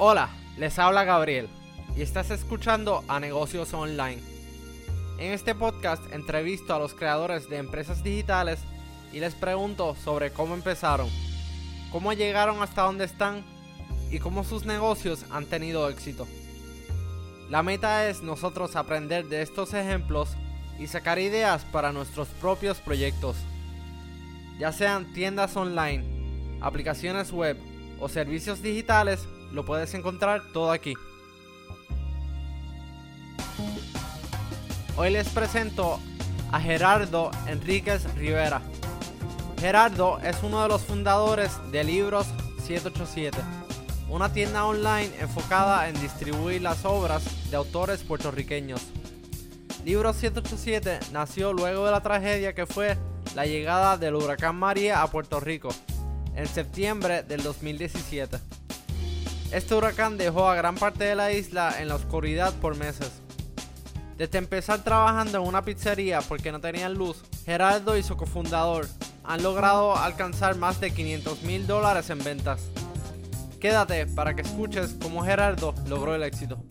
Hola, les habla Gabriel y estás escuchando a Negocios Online. En este podcast entrevisto a los creadores de empresas digitales y les pregunto sobre cómo empezaron, cómo llegaron hasta donde están y cómo sus negocios han tenido éxito. La meta es nosotros aprender de estos ejemplos y sacar ideas para nuestros propios proyectos, ya sean tiendas online, aplicaciones web o servicios digitales lo puedes encontrar todo aquí. Hoy les presento a Gerardo Enríquez Rivera. Gerardo es uno de los fundadores de Libros 787, una tienda online enfocada en distribuir las obras de autores puertorriqueños. Libros 787 nació luego de la tragedia que fue la llegada del huracán María a Puerto Rico en septiembre del 2017. Este huracán dejó a gran parte de la isla en la oscuridad por meses. Desde empezar trabajando en una pizzería porque no tenían luz, Gerardo y su cofundador han logrado alcanzar más de 500 mil dólares en ventas. Quédate para que escuches cómo Gerardo logró el éxito.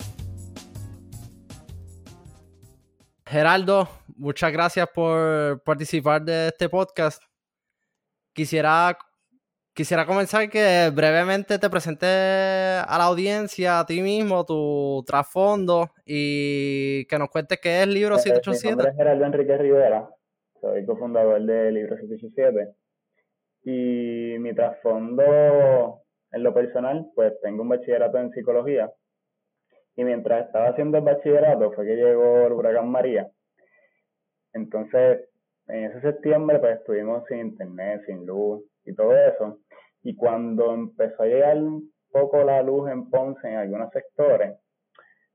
Gerardo, muchas gracias por participar de este podcast. Quisiera Quisiera comenzar que brevemente te presente a la audiencia, a ti mismo, tu trasfondo y que nos cuentes qué es Libro 787. Mi nombre es Gerardo Enrique Rivera, soy cofundador de Libro 787 y mi trasfondo en lo personal, pues tengo un bachillerato en psicología y mientras estaba haciendo el bachillerato fue que llegó el huracán María. Entonces, en ese septiembre pues estuvimos sin internet, sin luz y todo eso. Y cuando empezó a llegar un poco la luz en Ponce en algunos sectores,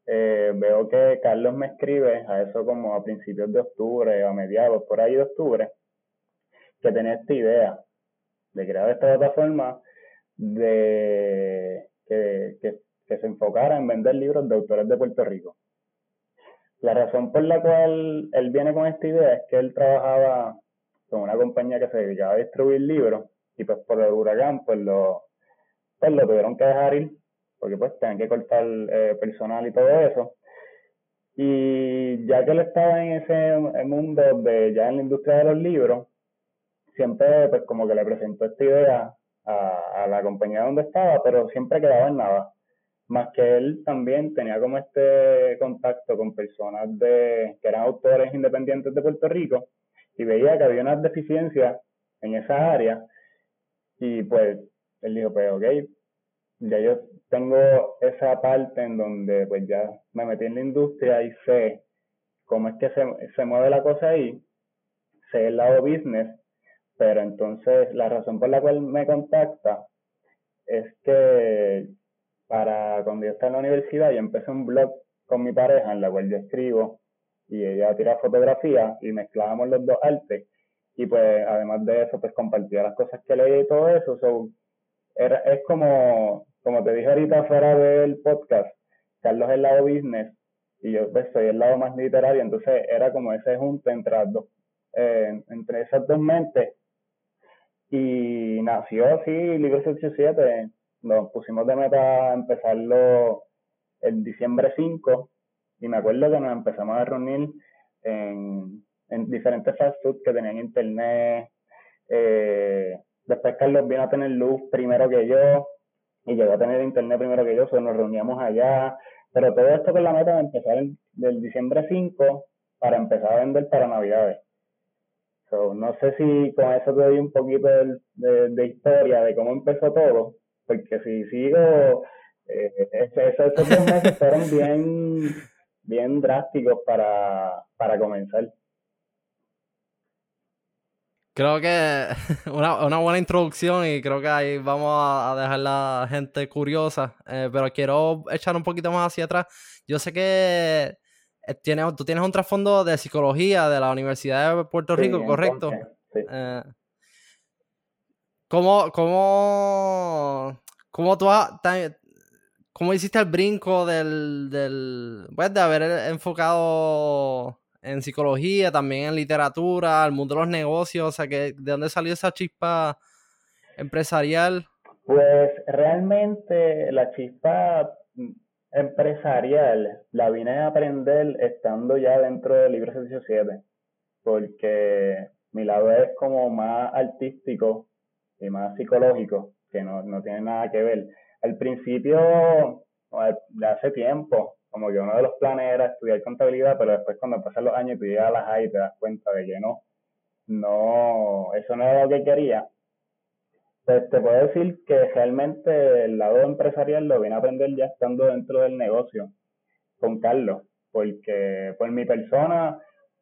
eh, veo que Carlos me escribe a eso como a principios de octubre, a mediados, por ahí de octubre, que tenía esta idea de crear esta plataforma de que, que, que se enfocara en vender libros de autores de Puerto Rico. La razón por la cual él viene con esta idea es que él trabajaba con una compañía que se dedicaba a distribuir libros y pues por el huracán pues lo, pues lo tuvieron que dejar ir porque pues tenían que cortar eh, personal y todo eso. Y ya que él estaba en ese mundo de ya en la industria de los libros, siempre pues como que le presentó esta idea a, la compañía donde estaba, pero siempre quedaba en nada. Más que él también tenía como este contacto con personas de que eran autores independientes de Puerto Rico y veía que había unas deficiencias en esa área y pues él dijo, pues ok, ya yo tengo esa parte en donde pues ya me metí en la industria y sé cómo es que se, se mueve la cosa ahí, sé el lado business, pero entonces la razón por la cual me contacta es que para cuando yo estaba en la universidad yo empecé un blog con mi pareja en la cual yo escribo y ella tira fotografía y mezclábamos los dos artes y pues además de eso pues compartía las cosas que leí y todo eso. So, era, es como como te dije ahorita fuera del podcast Carlos es el lado business y yo pues soy el lado más literario. Entonces era como ese junte entre dos eh, entre esas dos mentes. Y nació así Libro 87 nos pusimos de meta empezarlo el diciembre 5 y me acuerdo que nos empezamos a reunir en en diferentes fast food que tenían internet. Eh, después Carlos vino a tener luz primero que yo y llegó a tener internet primero que yo, so nos reuníamos allá. Pero todo esto con la meta de empezar el, del diciembre 5 para empezar a vender para Navidades. So, no sé si con eso te doy un poquito de, de, historia de cómo empezó todo, porque si sigo, eh, esos, esos meses fueron bien, bien drásticos para, para comenzar. Creo que una, una buena introducción y creo que ahí vamos a, dejar la gente curiosa, eh, pero quiero echar un poquito más hacia atrás. Yo sé que eh, tienes, tú tienes un trasfondo de psicología de la Universidad de Puerto Rico, ¿correcto? Sí. Eh, ¿cómo, cómo, cómo, tú cómo hiciste el brinco del, del, pues, de haber enfocado en psicología, también en literatura, al mundo de los negocios, o sea, que ¿de dónde salió esa chispa empresarial? Pues realmente la chispa empresarial la vine a aprender estando ya dentro del libro 7, porque mi lado es como más artístico y más psicológico, que no, no tiene nada que ver. Al principio, de hace tiempo, como que uno de los planes era estudiar contabilidad, pero después cuando pasan los años y tú llegas a las high te das cuenta de que no, no, eso no era lo que quería. Pues te puedo decir que realmente el lado empresarial lo vine a aprender ya estando dentro del negocio con Carlos, porque por mi persona,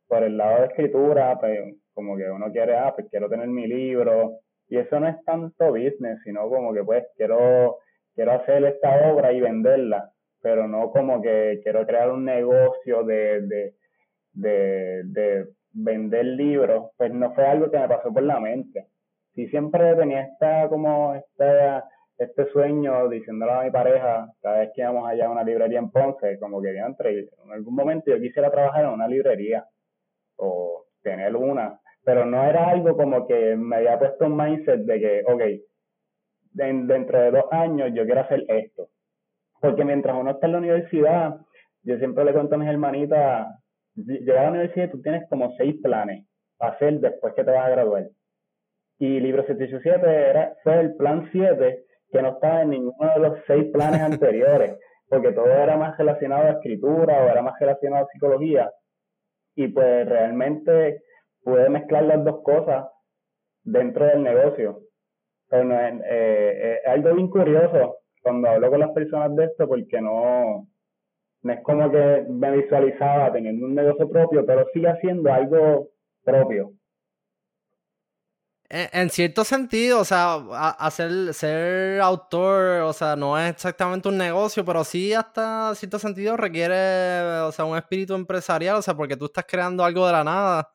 por el lado de escritura, pues como que uno quiere, ah, pues quiero tener mi libro, y eso no es tanto business, sino como que pues quiero, quiero hacer esta obra y venderla, pero no como que quiero crear un negocio de, de, de, de vender libros, pues no fue algo que me pasó por la mente sí siempre tenía esta como esta, este sueño diciéndolo a mi pareja cada vez que íbamos allá a una librería en Ponce, como que entre en algún momento yo quisiera trabajar en una librería o tener una, pero no era algo como que me había puesto un mindset de que, ok, dentro de dos años yo quiero hacer esto. Porque mientras uno está en la universidad, yo siempre le cuento a mis hermanitas, llegar a la universidad tú tienes como seis planes para hacer después que te vas a graduar y Libro 787 era, fue el plan 7 que no estaba en ninguno de los seis planes anteriores, porque todo era más relacionado a escritura o era más relacionado a psicología. Y pues realmente pude mezclar las dos cosas dentro del negocio. Pero es, eh, es algo bien curioso cuando hablo con las personas de esto, porque no, no es como que me visualizaba teniendo un negocio propio, pero sigue haciendo algo propio. En, cierto sentido, o sea, hacer, ser autor, o sea, no es exactamente un negocio, pero sí hasta cierto sentido requiere, o sea, un espíritu empresarial, o sea, porque tú estás creando algo de la nada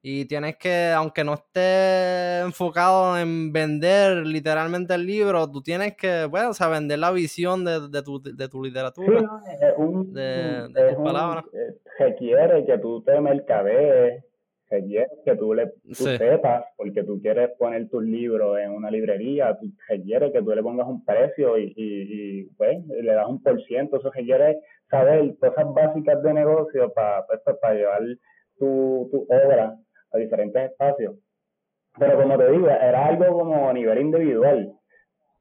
y tienes que, aunque no esté enfocado en vender literalmente el libro, tú tienes que, bueno, o sea, vender la visión de, de, tu, de tu literatura, de, de tus palabras. Eh, requiere que tú te mercadees requiere que tú, le, sepas, porque tú quieres poner tus libros en una librería, tú requiere que tú le pongas un precio y, y, pues, le das un por ciento, eso requiere saber cosas básicas de negocio para pues, para llevar tu, tu obra a diferentes espacios. Pero como te digo, era algo como a nivel individual.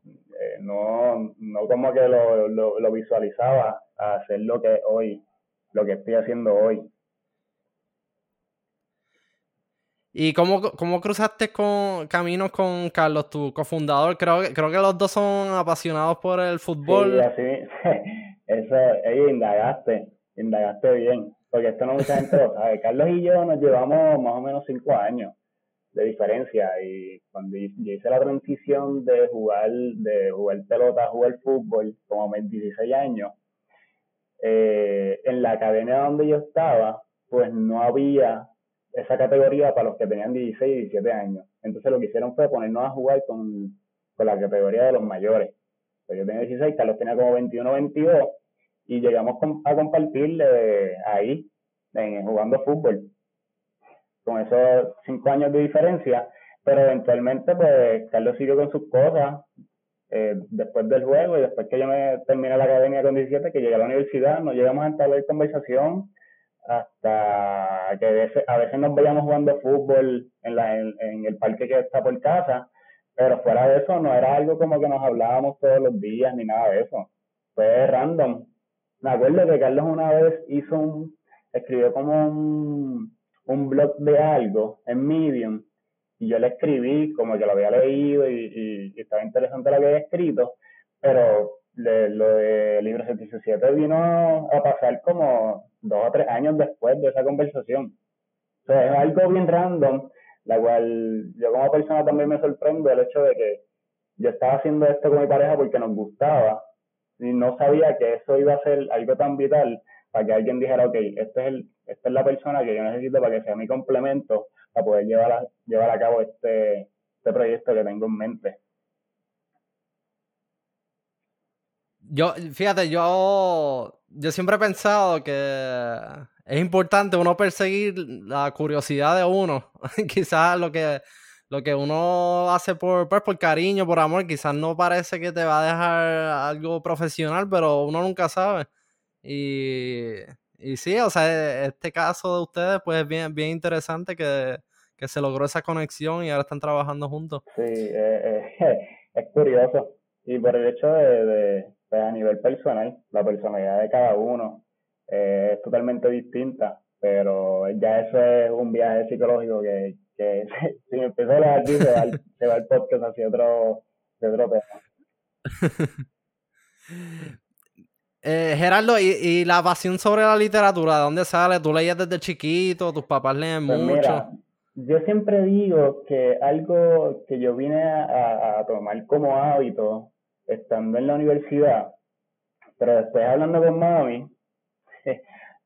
Eh, no, no como que lo, lo, lo visualizaba a hacer lo que hoy, lo que estoy haciendo hoy. ¿Y cómo, cómo cruzaste con caminos con Carlos, tu cofundador? Creo, creo que los dos son apasionados por el fútbol. Sí, así, eso, indagaste, indagaste bien, porque esto no mucha gente lo sabe. Carlos y yo nos llevamos más o menos cinco años de diferencia y cuando yo hice la transición de jugar, de jugar pelota a jugar fútbol, como 16 años, eh, en la academia donde yo estaba, pues no había esa categoría para los que tenían 16 y 17 años. Entonces lo que hicieron fue ponernos a jugar con, con la categoría de los mayores. Pues yo tenía 16, Carlos tenía como 21 22 y llegamos a compartir ahí, en, jugando fútbol. Con esos 5 años de diferencia, pero eventualmente pues Carlos siguió con sus cosas, eh, después del juego y después que yo me terminé la academia con 17, que llegué a la universidad, nos llegamos a entablar conversación hasta que a veces, nos veíamos jugando fútbol en, la, en, el parque que está por casa, pero fuera de eso no era algo como que nos hablábamos todos los días ni nada de eso. Fue random. Me acuerdo que Carlos una vez hizo un, escribió como un, un blog de algo en Medium y yo le escribí como que lo había leído y, y estaba interesante lo que había escrito, pero lo de Libro 77 vino a pasar como dos o tres años después de esa conversación. O sea, es algo bien random, la cual yo como persona también me sorprendo el hecho de que yo estaba haciendo esto con mi pareja porque nos gustaba y no sabía que eso iba a ser algo tan vital para que alguien dijera, ok, este es el, esta es la persona que yo necesito para que sea mi complemento para poder llevar a, llevar a cabo este, este proyecto que tengo en mente. Yo, fíjate, yo, yo siempre he pensado que es importante uno perseguir la curiosidad de uno. Quizás lo que, lo que uno hace por, pues, por cariño, por amor, quizás no parece que te va a dejar algo profesional, pero uno nunca sabe. Y, y sí, o sea, este caso de ustedes, pues es bien, bien interesante que, se logró esa conexión y ahora están trabajando juntos. Sí, eh, eh, es curioso. Y por el hecho de, pues, a nivel personal, la personalidad de cada uno eh, es totalmente distinta, pero ya eso es un viaje psicológico que, que si me empiezo a hablar aquí, se va, el, se va el podcast hacia otro, otro tema. Eh, Gerardo, ¿y, ¿y, la pasión sobre la literatura, de dónde sale? ¿Tú leías desde chiquito? ¿Tus papás leen pues mucho? yo siempre digo que algo que yo vine a, tomar como hábito estando en la universidad, pero después hablando con mami,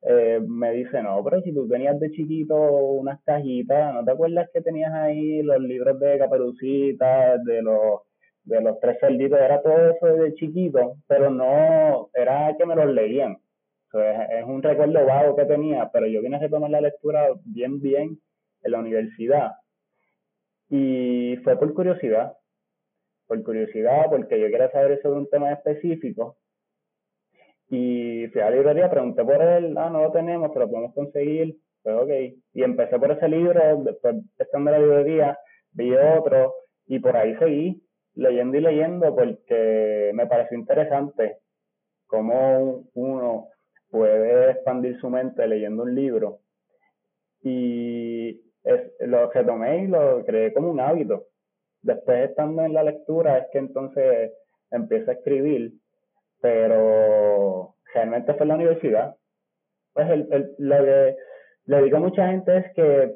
eh, me dice, no, pero si tú tenías de chiquito unas cajitas, ¿no te acuerdas que tenías ahí los libros de Caperucita, de los de los tres cerditos, era todo eso de chiquito, pero no, era que me los leían. es, un recuerdo vago que tenía, pero yo vine a retomar la lectura bien, bien en la universidad. Y fue por curiosidad, por curiosidad, porque yo quería saber de un tema específico. Y fui a la librería, pregunté por él, ah, no lo tenemos, pero lo podemos conseguir, pues ok. Y empecé por ese libro, después estando en la librería, vi otro, y por ahí seguí leyendo y leyendo porque me pareció interesante cómo uno puede expandir su mente leyendo un libro y es, lo retomé y lo creé como un hábito. Después estando en la lectura es que entonces empiezo a escribir, pero realmente fue la universidad. Pues el, lo que le digo a mucha gente es que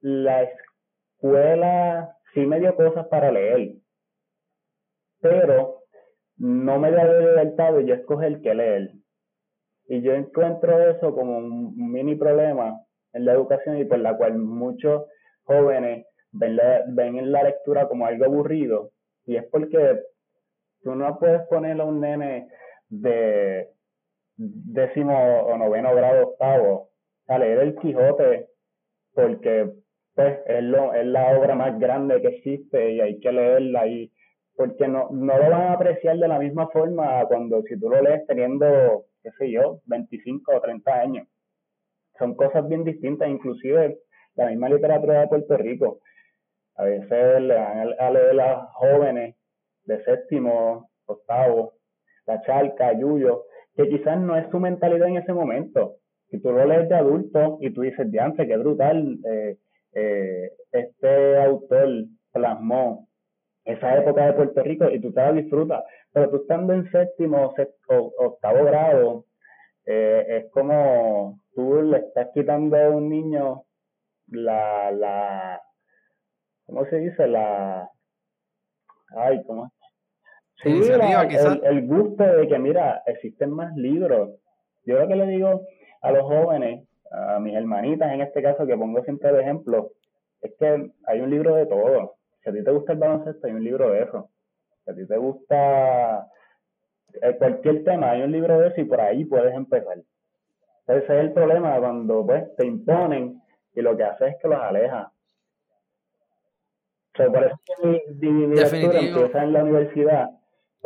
la escuela sí me dio cosas para leer, pero no me da libertad de yo escoger qué leer. Y yo encuentro eso como un mini problema en la educación y por la cual muchos jóvenes ven, la, ven en la lectura como algo aburrido. Y es porque tú no puedes ponerle a un nene de décimo o noveno grado octavo a leer el Quijote porque pues es, lo, es la obra más grande que existe y hay que leerla y porque no, no lo van a apreciar de la misma forma cuando si tú lo lees teniendo, qué sé yo, 25 o 30 años. Son cosas bien distintas, inclusive la misma literatura de Puerto Rico. A veces le dan a leer a jóvenes de séptimo, octavo, la charca, Yuyo, que quizás no es su mentalidad en ese momento. Si tú lo lees de adulto y tú dices, diante, qué brutal, eh, eh, este autor plasmó esa época de Puerto Rico y tú te la disfrutas. Pero tú estando en séptimo o octavo grado, eh, es como tú le estás quitando a un niño la, la, ¿cómo se dice? La, ay, ¿cómo? Sí, el, el, gusto de que, mira, existen más libros. Yo lo que le digo a los jóvenes, a mis hermanitas en este caso, que pongo siempre de ejemplo, es que hay un libro de todo si a ti te gusta el baloncesto, hay un libro de eso. Si a ti te gusta eh, cualquier tema, hay un libro de eso y por ahí puedes empezar. Ese es el problema cuando pues te imponen y lo que hace es que los aleja. O por eso mi, mi, lectura empieza en la universidad,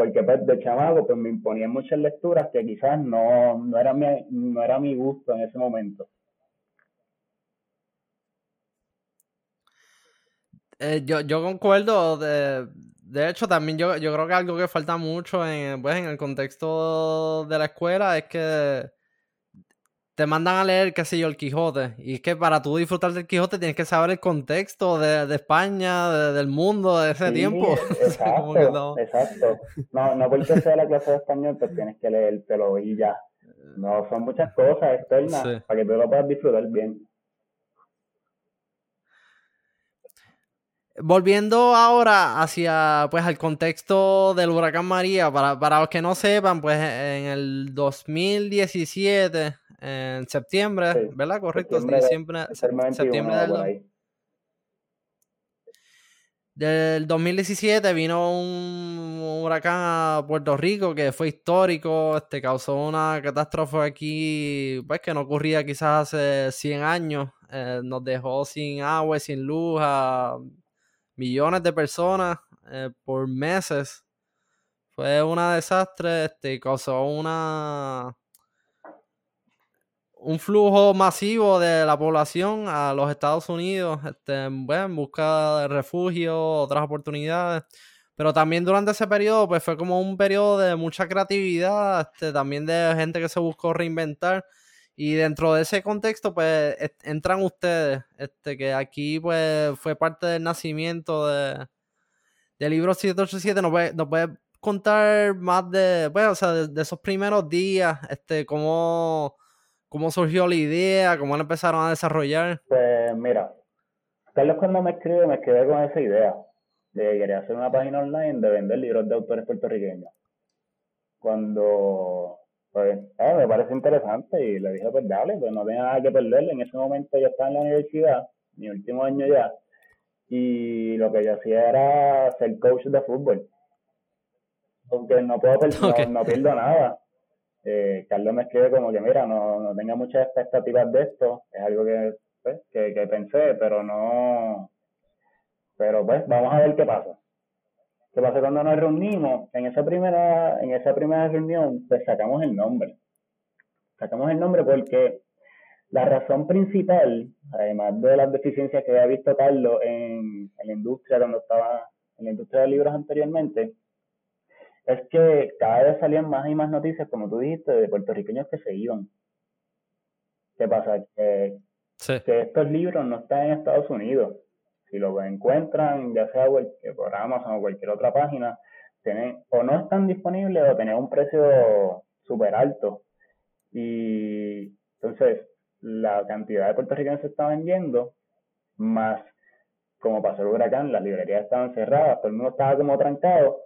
porque pues de chamaco pues me imponían muchas lecturas que quizás no, no, era mi, no era mi gusto en ese momento. Eh, yo, yo concuerdo. De, de hecho, también yo, yo creo que algo que falta mucho pues, en el contexto de la escuela es que te mandan a leer, qué sé yo, el Quijote. Y es que para tú disfrutar del Quijote tienes que saber el contexto de, de España, del mundo, de ese tiempo. Exacto, no. exacto. No, no porque sea la clase de español, pues tienes que leértelo y ya. No, son muchas cosas externas para que tú lo puedas disfrutar bien. Volviendo ahora hacia pues al contexto del huracán María, para, para los que no sepan, pues en el 2017, en septiembre, ¿verdad? Correcto, septiembre, septiembre, del, del 2017 vino un huracán a Puerto Rico que fue histórico, este causó una catástrofe aquí, pues que no ocurría quizás hace 100 años, eh, nos dejó sin agua, sin luz a millones de personas eh, por meses. Fue un desastre, este, causó una un flujo masivo de la población a los Estados Unidos, este, bueno, en busca de refugio, otras oportunidades. Pero también durante ese periodo, pues fue como un periodo de mucha creatividad, este, también de gente que se buscó reinventar. Y dentro de ese contexto, pues entran ustedes, este, que aquí pues fue parte del nacimiento de, del libro 787. ¿Nos puede, nos contar más de, bueno, o sea, de, esos primeros días, este, cómo, cómo surgió la idea, cómo la empezaron a desarrollar? Pues mira, Carlos cuando me escribe, me escribe con esa idea de querer hacer una página online de vender libros de autores puertorriqueños. Cuando, pues, eh, me parece interesante y le dije, pues dale, pues no tenía nada que perderle. En ese momento yo estaba en la universidad, mi último año ya, y lo que yo hacía era ser coach de fútbol. Aunque no puedo no, pierdo nada. Eh, Carlos me escribe como que, mira, no, no tenga muchas expectativas de esto, es algo que, pues, que, que pensé, pero no, pero pues vamos a ver qué pasa. ¿Qué pasa cuando nos reunimos? En esa primera, en esa primera reunión, pues sacamos el nombre. Sacamos el nombre porque la razón principal, además de las deficiencias que había visto Carlos en, la industria cuando estaba en la industria de libros anteriormente, es que cada vez salían más y más noticias, como tú dijiste, de puertorriqueños que se iban. ¿Qué pasa? Que, que estos libros no están en Estados Unidos si lo encuentran, ya sea por Amazon o cualquier otra página, tienen, o no están disponibles o tienen un precio súper alto. Y entonces, la cantidad de puertorriqueños se está vendiendo, más como pasó el huracán, las librerías estaban cerradas, todo el mundo estaba como trancado,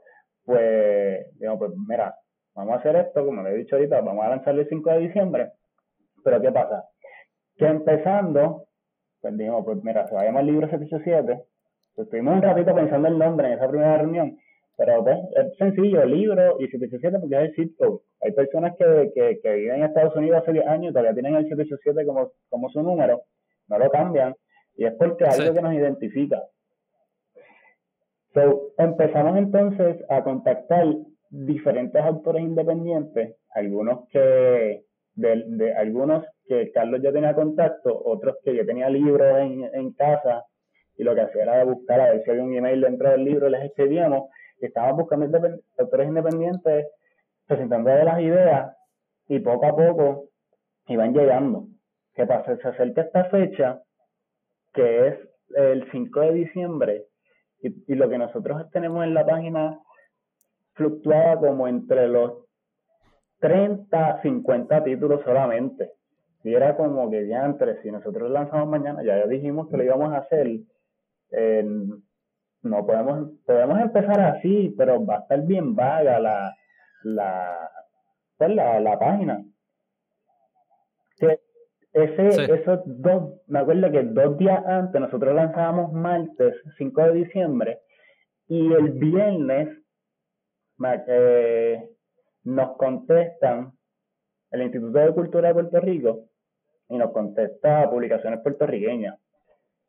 pues, digamos, pues mira, vamos a hacer esto, como le he dicho ahorita, vamos a lanzarlo el 5 de diciembre, pero ¿qué pasa? Que empezando, pues dijimos, pues mira, se va a llamar libro 787. Pues estuvimos un ratito pensando el nombre en esa primera reunión, pero pues es sencillo, libro y 787 porque es el zip Hay personas que, que, que, viven en Estados Unidos hace 10 años y todavía tienen el 787 como, como su número, no lo cambian, y es porque es algo que nos identifica. So, empezamos entonces a contactar diferentes autores independientes, algunos que de, algunos que Carlos ya tenía contacto, otros que yo tenía libros en, en casa y lo que hacía era buscar a ver si había un email dentro del libro, les escribíamos y estábamos buscando autores independientes presentando las ideas y poco a poco iban llegando. ¿Qué pasa? Se acerca esta fecha que es el 5 de diciembre y, lo que nosotros tenemos en la página fluctuaba como entre los 30, 50 títulos solamente. Y era como que ya entre, si nosotros lanzamos mañana, ya dijimos que lo íbamos a hacer, no podemos, podemos empezar así, pero va a estar bien vaga la, la, pues la, la página. Que ese, esos dos, me acuerdo que dos días antes nosotros lanzábamos martes 5 de diciembre y el viernes eh, nos contestan el Instituto de Cultura de Puerto Rico y nos contesta Publicaciones Puertorriqueñas.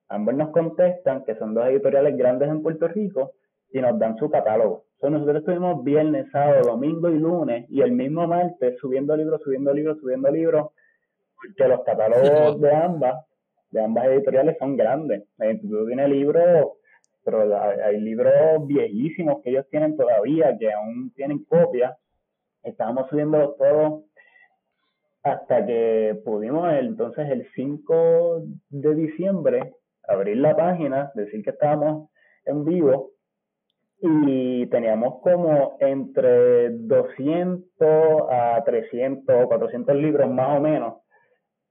Ambos nos contestan que son dos editoriales grandes en Puerto Rico y nos dan su catálogo. nosotros estuvimos viernes, sábado, domingo y lunes y el mismo martes subiendo libros, subiendo libros, subiendo libros, que los catálogos de ambas, de ambas editoriales son grandes. El instituto tiene libros, pero hay libros viejísimos que ellos tienen todavía, que aún tienen copias. Estábamos subiendo todo hasta que pudimos entonces el 5 de diciembre abrir la página, decir que estábamos en vivo y teníamos como entre 200 a 300 o 400 libros más o menos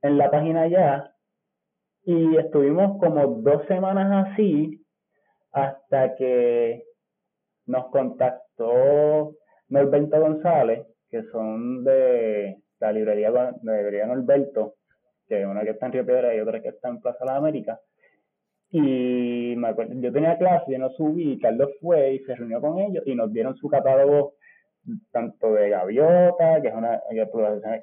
en la página ya y estuvimos como dos semanas así hasta que nos contactó Norberto González, que son de la librería, librería Norberto, que una que está en Río Piedra y otra que está en Plaza de la América. Y me acuerdo, yo tenía clase, yo no subí, Carlos fue y se reunió con ellos y nos dieron su catálogo tanto de Gaviota, que es una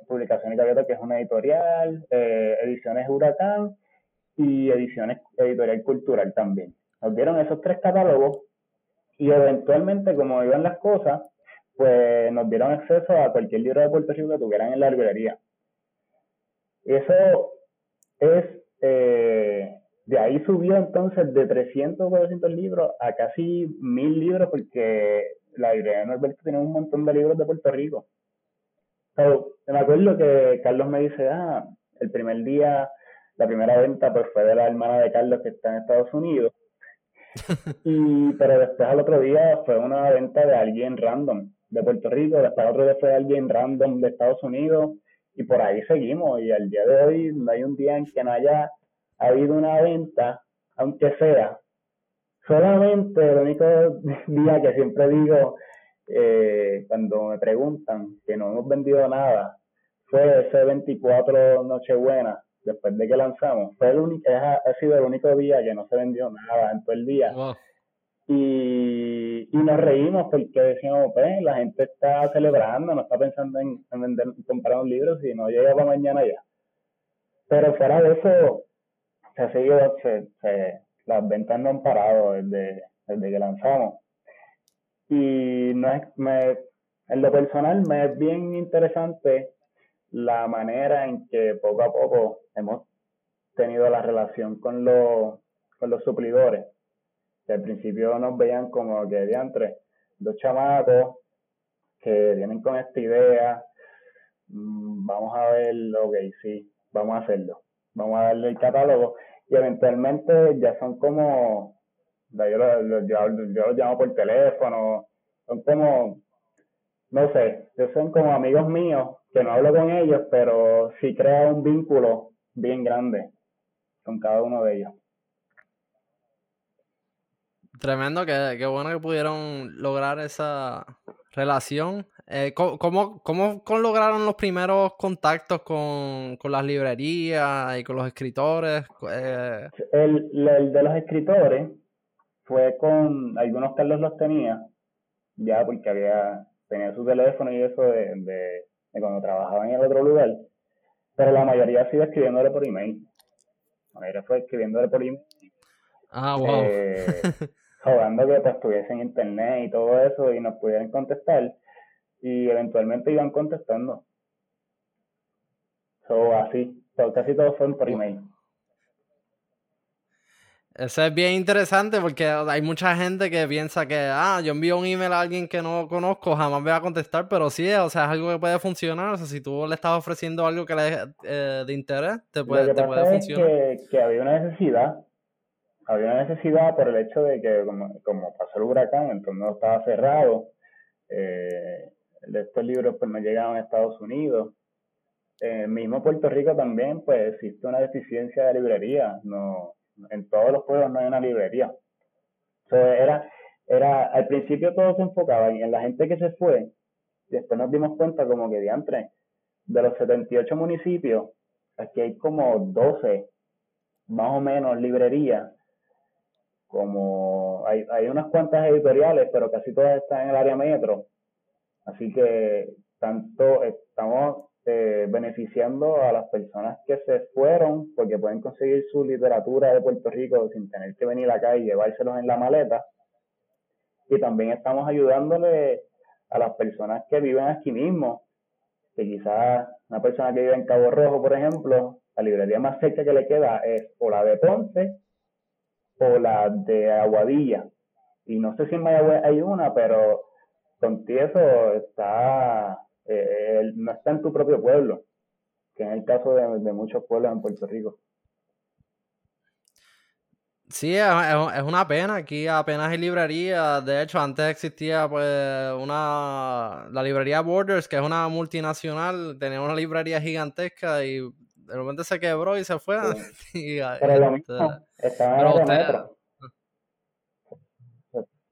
publicación de Gaviota, que es una editorial, eh, ediciones Huracán y ediciones editorial cultural también. nos dieron esos tres catálogos y eventualmente, como iban las cosas, pues nos dieron acceso a cualquier libro de Puerto Rico que tuvieran en la librería. Eso es, eh, de ahí subió entonces de 300 o 400 libros a casi 1000 libros porque la librería de Norberto tiene un montón de libros de Puerto Rico. me acuerdo que Carlos me dice, ah, el primer día, la primera venta pues fue de la hermana de Carlos que está en Estados Unidos. y, pero después al otro día fue una venta de alguien random de Puerto Rico, después al otro día fue de alguien random de Estados Unidos y por ahí seguimos y al día de hoy no hay un día en que no haya habido una venta, aunque sea solamente el único día que siempre digo eh, cuando me preguntan que no hemos vendido nada fue ese 24 Nochebuena después de que lanzamos. Fue el único, ha, sido el único día que no se vendió nada en todo el día. Y, y nos reímos porque decíamos, pues, la gente está celebrando, no está pensando en, vender, comprar un libro, si no llega para mañana ya. Pero fuera de eso, se ha seguido, se, las ventas no han parado desde, desde que lanzamos. Y no es, me, en lo personal me es bien interesante la manera en que poco a poco hemos tenido la relación con los, con los suplidores que al principio nos veían como que diantre, dos chamacos que vienen con esta idea, mm, vamos a ver, ok, sí, vamos a hacerlo, vamos a darle el catálogo y eventualmente ya son como, yo los, yo, los llamo por teléfono, son como, no sé, son como amigos míos que no hablo con ellos, pero sí crea un vínculo bien grande con cada uno de ellos. Tremendo, que, que bueno que pudieron lograr esa relación. Eh, ¿cómo, cómo, lograron los primeros contactos con, las librerías y con los escritores? Eh, el, de los escritores fue con, algunos Carlos los tenía, ya porque había, tenía su teléfono y eso de, de, cuando trabajaba en el otro lugar, pero la mayoría ha sido escribiéndole por email. La mayoría fue escribiéndole por email. Ah, wow. Eh, jugando que pues tuviesen internet y todo eso y nos pudieran contestar y eventualmente iban contestando. So, así, casi todos fueron por email. Eso es bien interesante porque hay mucha gente que piensa que, ah, yo envío un email a alguien que no conozco, jamás me va a contestar, pero sí, o sea, es algo que puede funcionar. O sea, si tú le estás ofreciendo algo que le eh, de interés, te puede, te puede funcionar. Es que, que había una necesidad había una necesidad por el hecho de que como, pasó el huracán, entonces no estaba cerrado, eh, estos libros pues no llegaban a Estados Unidos. Eh, mismo Puerto Rico también pues existe una deficiencia de librería, no, en todos los pueblos no hay una librería. Entonces era, era, al principio todo se enfocaba en la gente que se fue, después nos dimos cuenta como que diantre, de los 78 municipios, aquí hay como 12 más o menos librerías como hay, hay unas cuantas editoriales, pero casi todas están en el área metro. Así que tanto estamos eh, beneficiando a las personas que se fueron porque pueden conseguir su literatura de Puerto Rico sin tener que venir acá y llevárselos en la maleta. Y también estamos ayudándole a las personas que viven aquí mismo, que quizás una persona que vive en Cabo Rojo, por ejemplo, la librería más cerca que le queda es o la de Ponce o la de Aguadilla. Y no sé si en Mayagüez hay una, pero contigo eso está, eh, no está en tu propio pueblo, que en el caso de, muchos pueblos en Puerto Rico. Sí, es, una pena. Aquí apenas hay librería. De hecho, antes existía pues una la librería Borders, que es una multinacional, tenía una librería gigantesca y de repente se quebró y se fue. pero lo mismo, estaba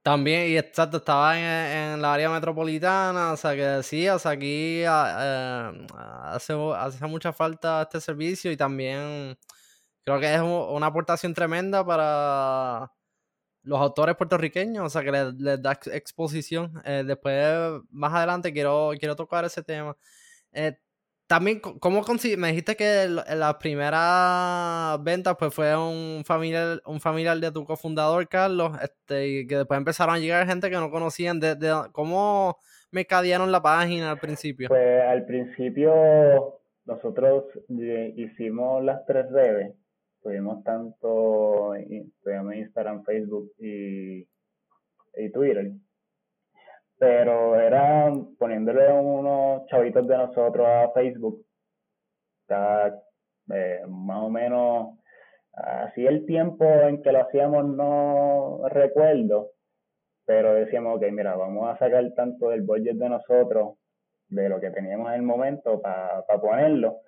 También, y exacto, estaba en, en, la área metropolitana, o sea que sí, o sea, aquí ah, eh, hace, hace mucha falta este servicio y también creo que es una aportación tremenda para los autores puertorriqueños, o sea, que les, da exposición. Eh, después, más adelante, quiero, quiero tocar ese tema. Eh, también, ¿cómo me dijiste que la primera venta pues fue un familiar, un familiar de tu cofundador, Carlos, este, y que después empezaron a llegar gente que no conocían. De, ¿Cómo mercadearon la página al principio? Pues al principio nosotros hicimos las tres redes. Tuvimos tanto tuvimos Instagram, Facebook y Twitter pero era poniéndole unos chavitos de nosotros a Facebook, eh, más o menos así el tiempo en que lo hacíamos no recuerdo, pero decíamos, ok, mira, vamos a sacar tanto del budget de nosotros, de lo que teníamos en el momento, para ponerlo.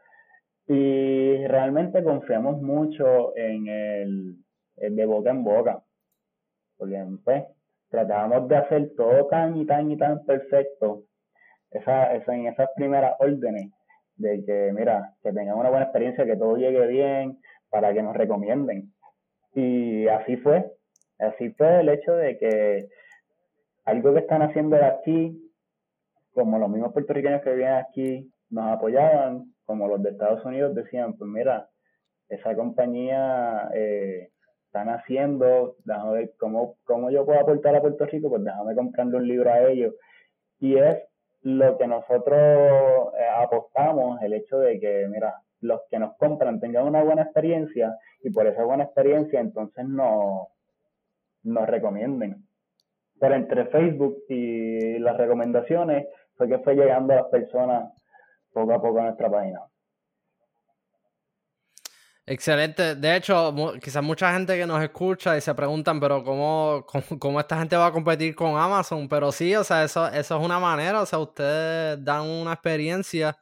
Y realmente confiamos mucho en el, el de boca en boca, porque pues tratábamos de hacer todo tan y tan y tan perfecto esa, esa, en esas primeras órdenes de que, mira, que tengamos una buena experiencia, que todo llegue bien, para que nos recomienden. Y así fue, así fue el hecho de que algo que están haciendo aquí, como los mismos puertorriqueños que viven aquí nos apoyaban, como los de Estados Unidos decían, pues mira, esa compañía eh, están haciendo, déjame ver cómo, cómo yo puedo aportar a Puerto Rico, pues déjame comprarle un libro a ellos. Y es lo que nosotros eh, apostamos, el hecho de que, mira, los que nos compran tengan una buena experiencia y por esa buena experiencia entonces nos, nos recomienden. Pero entre Facebook y las recomendaciones fue que fue llegando a las personas poco a poco a nuestra página. Excelente. De hecho, quizás mucha gente que nos escucha y se preguntan, pero ¿cómo, cómo, esta gente va a competir con Amazon? Pero sí, o sea, eso, eso es una manera. O sea, ustedes dan una experiencia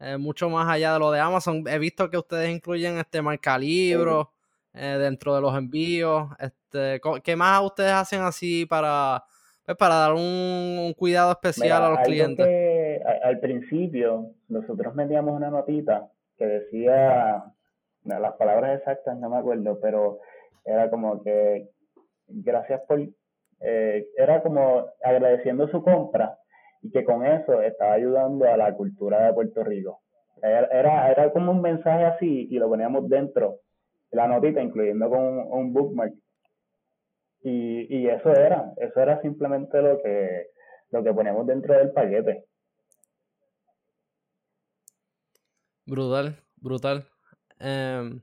eh, mucho más allá de lo de Amazon. He visto que ustedes incluyen este marca libro eh, dentro de los envíos. Este, ¿Qué más ustedes hacen así para, pues, para dar un, cuidado especial a los clientes? al principio, nosotros metíamos una notita que decía las palabras exactas no me acuerdo, pero era como que gracias por, eh, era como agradeciendo su compra y que con eso estaba ayudando a la cultura de Puerto Rico. Era, era, como un mensaje así y lo poníamos dentro de la notita, incluyendo con un, bookmark. Y, y eso era, eso era simplemente lo que, lo que poníamos dentro del paquete. Brutal, brutal. Em,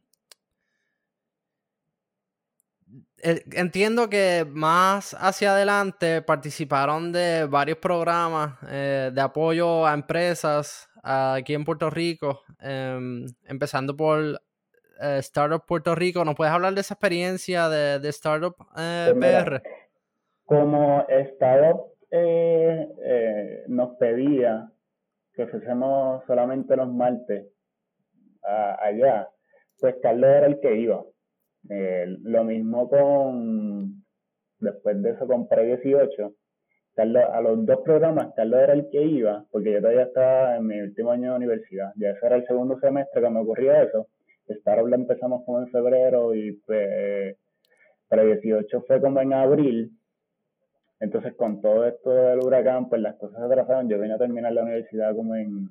entiendo que más hacia adelante participaron de varios programas eh, de apoyo a empresas aquí en Puerto Rico, em, empezando por eh, Startup Puerto Rico. ¿Nos puedes hablar de esa experiencia de, de Startup eh, pues PR? Como Startup nos pedía que fuésemos solamente los martes allá, pues Carlos era el que iba. Eh, lo mismo con, después de eso con Pre 18, Carlos, a los dos programas Carlos era el que iba, porque yo todavía estaba en mi último año de universidad, ya ese era el segundo semestre cuando ocurría eso, Startup la empezamos como en febrero y pues Pre 18 fue como en abril, entonces con todo esto del huracán, pues las cosas se atrasaron, yo vine a terminar la universidad como en,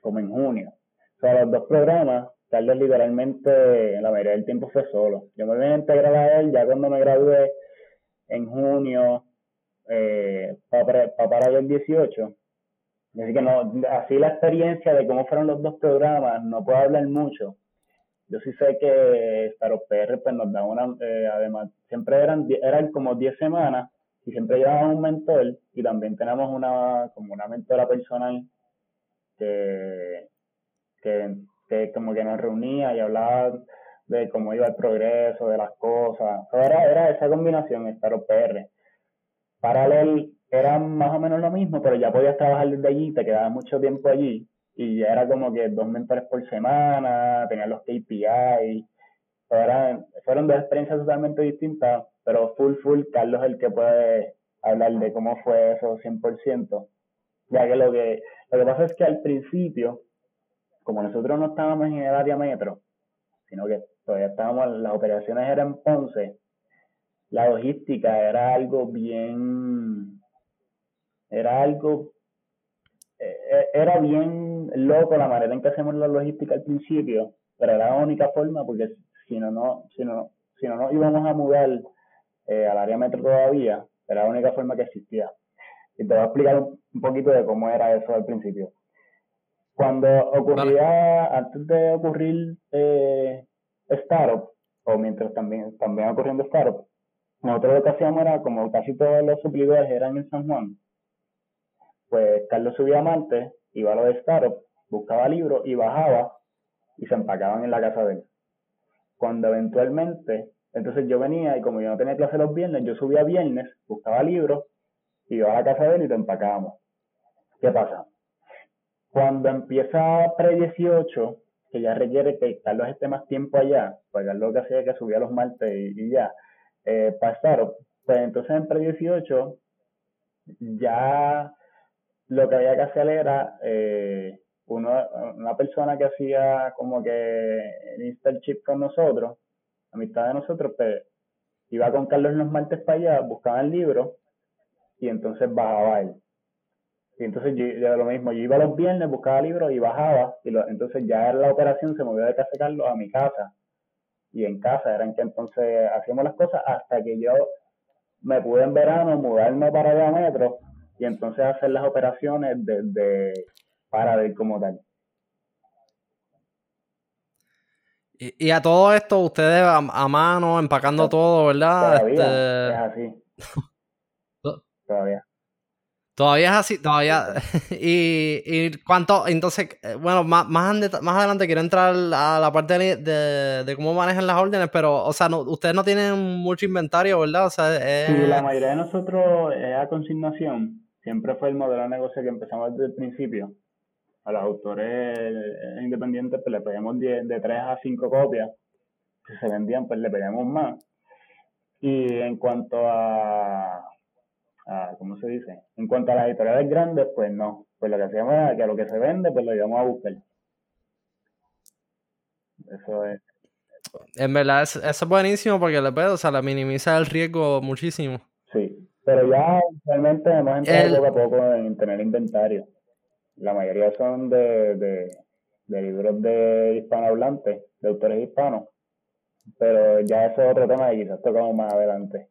como en junio. Sea, los dos programas, Carlos literalmente la mayoría del tiempo fue solo. Yo me vine a integrar a él ya cuando me gradué en junio eh, para, para el 18. Así que no, así la experiencia de cómo fueron los dos programas, no puedo hablar mucho. Yo sí sé que Staros PR pues nos da una, eh, además, siempre eran, eran como 10 semanas y siempre llevaban un mentor y también tenemos una, como una mentora personal que que, como que nos reunía y hablaba de cómo iba el progreso, de las cosas. era, era esa combinación, estar PR. Paralel era más o menos lo mismo, pero ya podías trabajar desde allí, te quedabas mucho tiempo allí y ya era como que dos mentores por semana, tenías los KPI. fueron dos experiencias totalmente distintas, pero full, full, Carlos es el que puede hablar de cómo fue eso 100%. Ya que lo que, lo que pasa es que al principio como nosotros no estábamos en el área metro, sino que todavía estábamos, las operaciones eran en Ponce, la logística era algo bien, era algo, eh, eh, era bien loco la manera en que hacemos la logística al principio, pero era la única forma porque si no, no, si no, si no nos íbamos a mudar eh, al área metro todavía, era la única forma que existía. Y te voy a explicar un, poquito de cómo era eso al principio. Cuando ocurría, antes de ocurrir eh, Startup, o mientras también, también ocurriendo Startup, nosotros lo que hacíamos era, como casi todos los suplidores eran en San Juan, pues Carlos subía a Marte, iba a lo de Startup, buscaba libros y bajaba y se empacaban en la casa de él. Cuando eventualmente, entonces yo venía y como yo no tenía clase los viernes, yo subía viernes, buscaba libros, iba a la casa de él y te empacábamos. ¿Qué pasa? Cuando empieza pre-18, que ya requiere que Carlos esté más tiempo allá, pues Carlos lo que hacía que subía los martes y, ya, eh, para pues entonces en pre-18 ya lo que había que hacer era eh, una persona que hacía como que el internship con nosotros, amistad de nosotros, pues iba con Carlos los martes para allá, buscaba el libro y entonces bajaba él. Y entonces yo, lo mismo, yo iba los viernes, buscaba libros y bajaba, y entonces ya la operación se movió de casa Carlos a mi casa. Y en casa eran que entonces hacíamos las cosas hasta que yo me pude en verano mudarme para allá a Metro y entonces hacer las operaciones desde para ver como tal. Y, a todo esto, ustedes a, mano, empacando todo, ¿verdad? Todavía este... es así. todavía. Todavía es así, todavía. y, y cuánto, entonces, eh, bueno, más, más, más adelante quiero entrar a la parte de, de, cómo manejan las órdenes, pero, o sea, no, ustedes no tienen mucho inventario, ¿verdad? O sea, Sí, la mayoría de nosotros es a consignación siempre fue el modelo de negocio que empezamos desde el principio. A los autores independientes pues le pedíamos de 3 a 5 copias. Si se vendían, pues le pedíamos más. Y en cuanto a, a, ¿cómo se dice? En cuanto a las editoriales grandes, pues no. Pues lo que hacíamos era que a lo que se vende, pues lo íbamos a buscar. Eso es. En verdad, eso es buenísimo porque le o sea, le minimiza el riesgo muchísimo. Sí, pero ya realmente hemos entrado poco a poco en tener inventario. La mayoría son de, de, de libros de hispanohablantes, de autores hispanos. Pero ya eso es otro tema y quizás tocamos más adelante.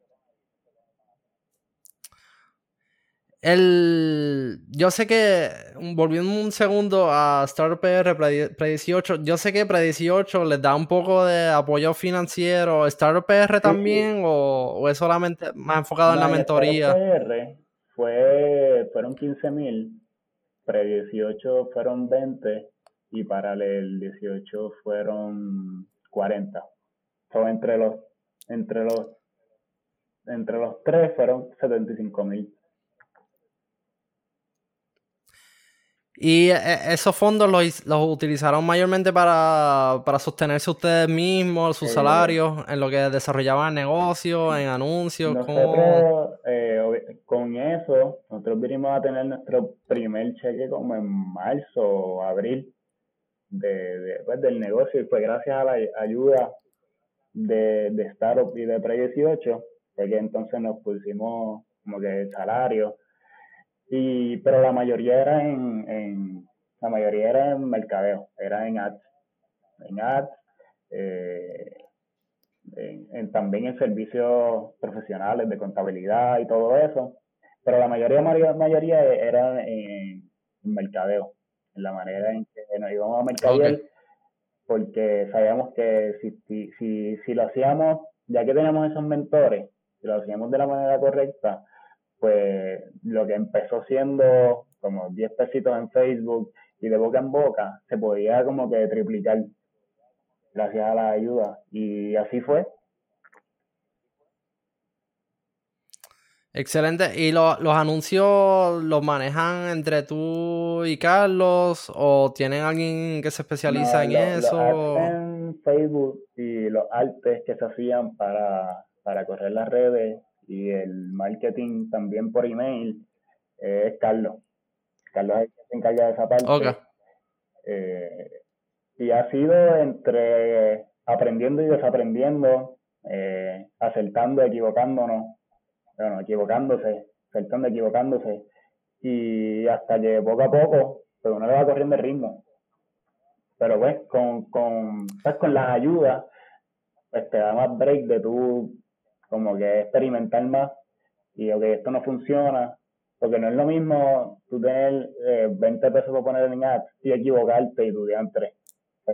El, yo sé que, volviendo un segundo a Star PR Pre-18, yo sé que Pre-18 les da un poco de apoyo financiero. ¿Star PR también o, es solamente más enfocado en la mentoría? PR fue, fueron 15 mil, Pre-18 fueron 20 y para el 18 fueron 40. So, entre los, entre los, entre los tres fueron 75 mil. Y eh, esos fondos los, los utilizaron mayormente para, para, sostenerse ustedes mismos, sus salarios, en lo que desarrollaban el negocio, en anuncios. Nosotros, eh, con eso, nosotros vinimos a tener nuestro primer cheque como en marzo o abril de, pues, del negocio y fue gracias a la ayuda de, de Startup y de Pre18, que entonces nos pusimos como que el salario y, pero la mayoría era en, en, la mayoría era en mercadeo, era en ads, en ads, eh, en, también en servicios profesionales de contabilidad y todo eso, pero la mayoría, mayoría era en, mercadeo, en la manera en que nos íbamos a mercadear, porque sabíamos que si, si, si lo hacíamos, ya que tenemos esos mentores, si lo hacíamos de la manera correcta, pues lo que empezó siendo como 10 pesitos en Facebook y de boca en boca, se podía como que triplicar gracias a la ayuda. Y así fue. Excelente. ¿Y los anuncios los manejan entre tú y Carlos o tienen alguien que se especializa en eso? en Facebook y los artes que se hacían para, para correr las redes y el marketing también por email es Carlos. Carlos es el que se encarga de esa parte. Eh, y ha sido entre aprendiendo y desaprendiendo, eh, acertando, equivocándonos, bueno, equivocándose, acertando, equivocándose, y hasta que poco a poco pues uno le va corriendo el ritmo. Pero pues con, con, pues, con las ayudas, pues te da más break de tú como que experimentar más y ok, esto no funciona, porque no es lo mismo tú tener eh, 20 pesos para poner en ads y equivocarte y tu diantre.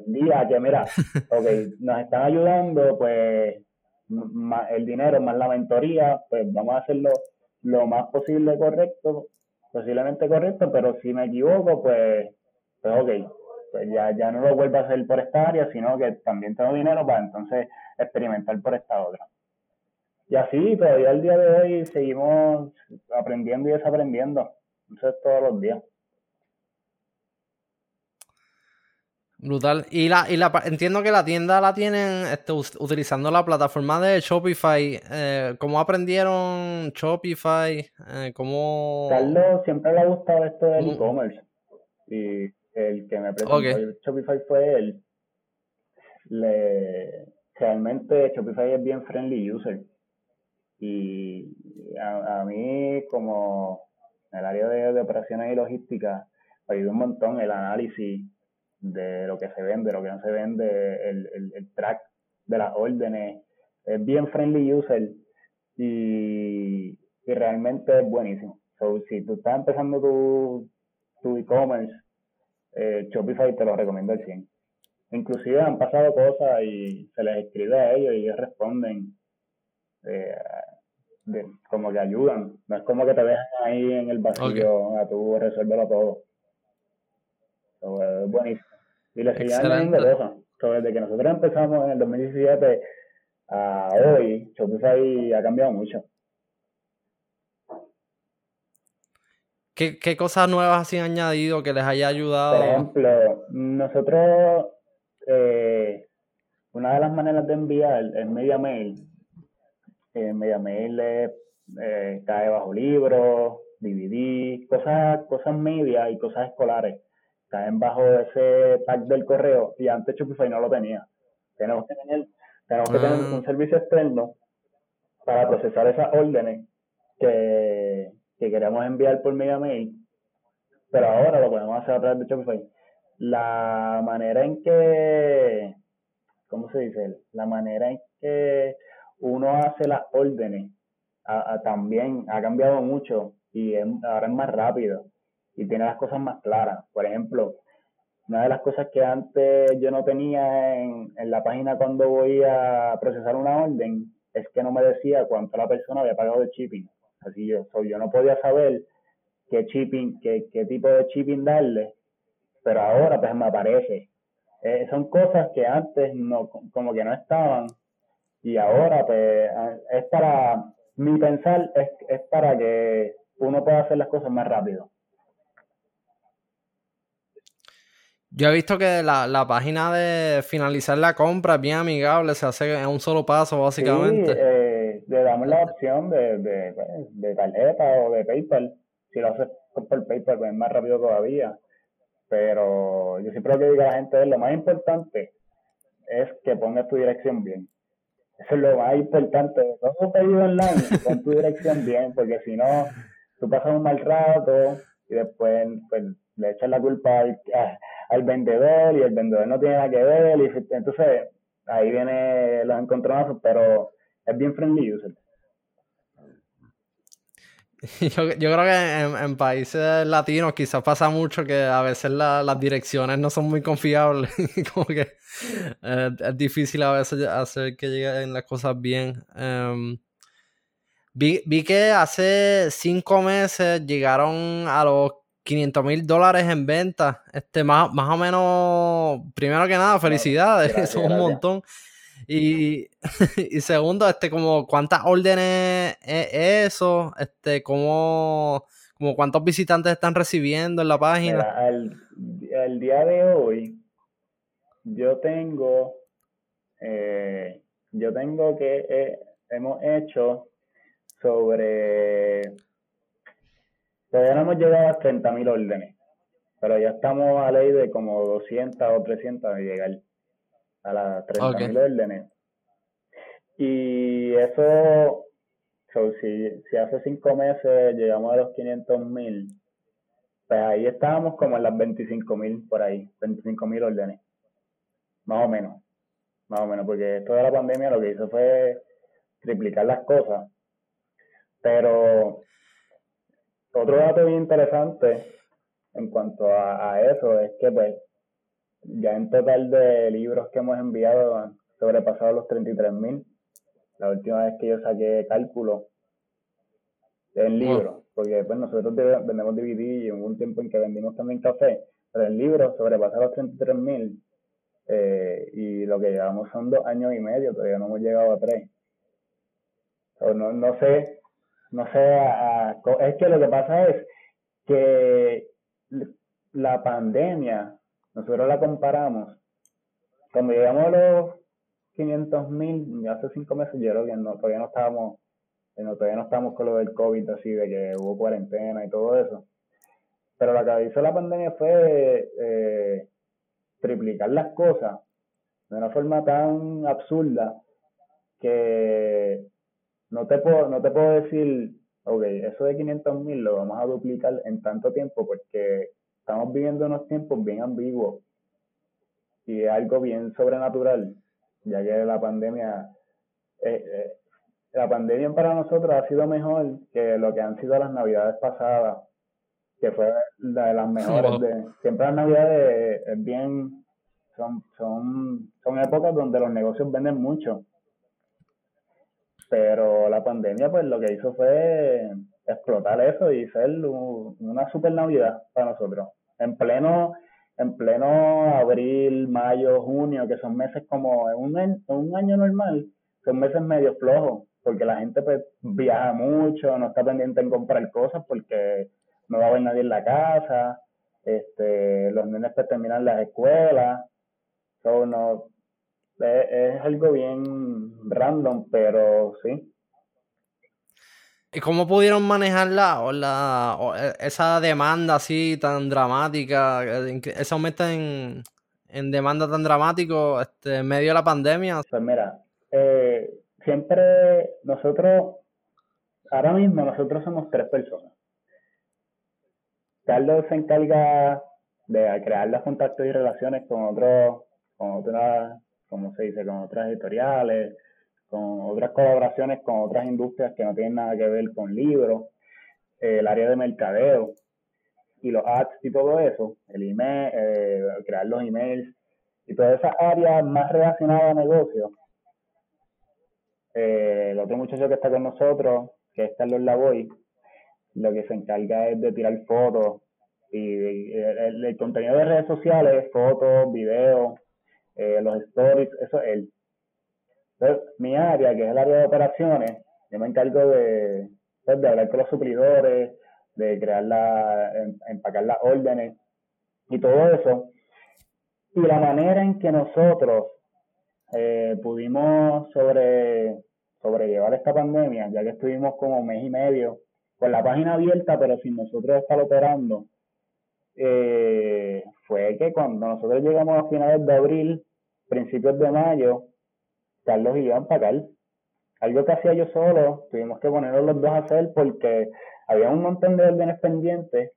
Día que, mira, ok, nos están ayudando, pues el dinero más la mentoría, pues vamos a hacerlo lo más posible correcto, posiblemente correcto, pero si me equivoco, pues, pues ok, pues ya, ya no lo vuelvo a hacer por esta área, sino que también tengo dinero para entonces experimentar por esta otra. Y así, todavía el día de hoy seguimos aprendiendo y desaprendiendo. Eso es todos los días. Brutal. Y la, y la entiendo que la tienda la tienen este, utilizando la plataforma de Shopify. Eh, ¿Cómo aprendieron Shopify? Eh, ¿cómo... Carlos siempre le ha gustado esto del e-commerce. Y el que me presentó Shopify fue él. Le, realmente Shopify es bien friendly user. Y a, mí, como en el área de, operaciones y logística, me ayuda un montón el análisis de lo que se vende, lo que no se vende, el, el, track de las órdenes. Es bien friendly user y, y realmente es buenísimo. So, si tú estás empezando tu, tu e-commerce, eh, Shopify te lo recomiendo al 100. Inclusive han pasado cosas y se les escribe a ellos y ellos responden eh, como que ayudan. No es como que te dejan ahí en el vacío a tú resolverlo todo. es buenísimo. Y le siguen añadiendo cosas. desde que nosotros empezamos en el 2017 a hoy, Shopify ha cambiado mucho. ¿Qué, ¿Qué cosas nuevas han añadido que les haya ayudado? Por ejemplo, nosotros, eh, una de las maneras de enviar es media mail eh, MediaMail eh, cae bajo libros, DVD, cosas, cosas media y cosas escolares caen bajo ese pack del correo y antes Shopify no lo tenía. Tenemos que tener, tenemos que tener un ah. servicio externo para procesar esas órdenes que, que queremos enviar por MediaMail, pero ahora lo podemos hacer a través de Shopify. La manera en que, ¿cómo se dice? La manera en que uno hace las órdenes, también ha cambiado mucho y ahora es más rápido y tiene las cosas más claras. Por ejemplo, una de las cosas que antes yo no tenía en, la página cuando voy a procesar una orden es que no me decía cuánto la persona había pagado de shipping. Así yo, yo no podía saber qué shipping, qué, qué tipo de shipping darle, pero ahora pues me aparece. Eh, son cosas que antes no, como que no estaban y ahora, pues, es para, mi pensar es, es para que uno pueda hacer las cosas más rápido. Yo he visto que la, la, página de finalizar la compra es bien amigable, se hace en un solo paso, básicamente. Sí, eh, le damos la opción de, de, de, tarjeta o de PayPal. Si lo haces por PayPal, pues es más rápido todavía. Pero yo siempre lo que digo a la gente es lo más importante es que pongas tu dirección bien. Eso es lo más importante. Todo pedido online con tu dirección bien, porque si no, tú pasas un mal rato y después pues, le echas la culpa al, vendedor y el vendedor no tiene nada que ver. Y, entonces ahí viene los encontronazos, pero es bien friendly user. Yo, yo creo que en, países latinos quizás pasa mucho que a veces las direcciones no son muy confiables. como que eh, es difícil a veces hacer que lleguen las cosas bien. Em, vi, vi, que hace cinco meses llegaron a los 500 mil dólares en venta. Este, más, más o menos, primero que nada, felicidades. Eso es un montón. Y, y segundo, este, como cuántas órdenes es eso, este, cómo, como cuántos visitantes están recibiendo en la página. al, día de hoy, yo tengo, eh, yo tengo que eh, hemos hecho sobre, todavía no hemos llegado a 30 mil órdenes, pero ya estamos a ley de como 200 o 300 de llegar a las 30.000 órdenes. Y eso, si, si hace cinco meses llegamos a los 500.000, Pues ahí estábamos como en las 25 mil por ahí, 25 mil órdenes. Más o menos. Más o menos, porque esto de la pandemia lo que hizo fue triplicar las cosas. Pero otro dato bien interesante en cuanto a, eso es que pues ya en total de libros que hemos enviado han sobrepasado los 33 mil. La última vez que yo saqué cálculo en libros, porque pues nosotros vendemos DVD y hubo un tiempo en que vendimos también café, pero en libros sobrepasaron los 33 mil eh, y lo que llevamos son dos años y medio, todavía no hemos llegado a tres. no, no sé, no sé, es que lo que pasa es que la pandemia, nosotros la comparamos, cuando llegamos a los 500 mil, hace cinco meses, yo creo que todavía no estábamos, eh, todavía no estamos con lo del COVID, así de que hubo cuarentena y todo eso. Pero lo que hizo la pandemia fue eh, triplicar las cosas de una forma tan absurda que no te puedo, no te puedo decir, ok, eso de 500 mil lo vamos a duplicar en tanto tiempo porque estamos viviendo unos tiempos bien ambiguos y es algo bien sobrenatural, ya que la pandemia, eh, eh, la pandemia para nosotros ha sido mejor que lo que han sido las navidades pasadas, que fue la de las mejores. De, siempre las navidades es bien, son, son, son épocas donde los negocios venden mucho pero la pandemia, pues lo que hizo fue explotar eso y ser una super Navidad para nosotros. En pleno, en pleno abril, mayo, junio, que son meses como en un, un año normal, son meses medio flojos, porque la gente pues viaja mucho, no está pendiente en comprar cosas porque no va a haber nadie en la casa, este, los niños pues terminan las escuelas, so, no, es, algo bien random, pero sí. ¿Y cómo pudieron manejarla o la, e, esa demanda así tan dramática, ese aumento en, en demanda tan dramático este, en medio de la pandemia? Pues mira, eh, siempre nosotros, ahora mismo nosotros somos tres personas. Carlos se encarga de crear los contactos y relaciones con otros, con otras como se dice, con otras editoriales, con otras colaboraciones con otras industrias que no tienen nada que ver con libros, eh, el área de mercadeo y los ads y todo eso, el email, eh, crear los emails y todas esas áreas más relacionadas a negocios. Eh, el otro muchacho que está con nosotros, que es Carlos Lavoy, lo que se encarga es de tirar fotos y el, contenido de redes sociales, fotos, videos, eh, los stories, eso es él. Mi área, que es el área de operaciones, yo me encargo de, pues, hablar con los suplidores, de crear la, empacar las órdenes y todo eso. Y la manera en que nosotros eh, pudimos sobre, sobrellevar esta pandemia, ya que estuvimos como un mes y medio con la página abierta, pero sin nosotros estar operando, eh, fue que cuando nosotros llegamos a finales de abril, principios de mayo, Carlos iba a empacar. Algo que hacía yo solo, tuvimos que ponernos los dos a hacer porque había un montón de órdenes pendientes.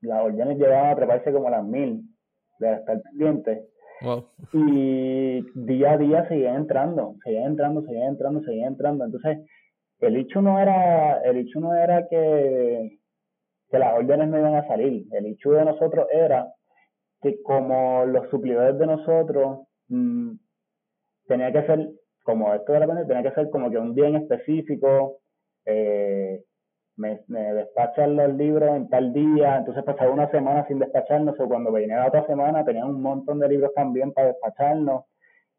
Las órdenes llegaban a treparse como las mil de estar pendientes. Y día a día seguían entrando, seguían entrando, seguían entrando, seguían entrando. Entonces, el hecho no era, el hecho no era que que las órdenes no iban a salir. El hecho de nosotros era que como los suplidores de nosotros mm, tenía que ser, como esto de la tenía que ser como que un día en específico, eh, me, despachan los libros en tal día, entonces pasaba una semana sin despacharnos, o cuando venía la otra semana tenía un montón de libros también para despacharnos,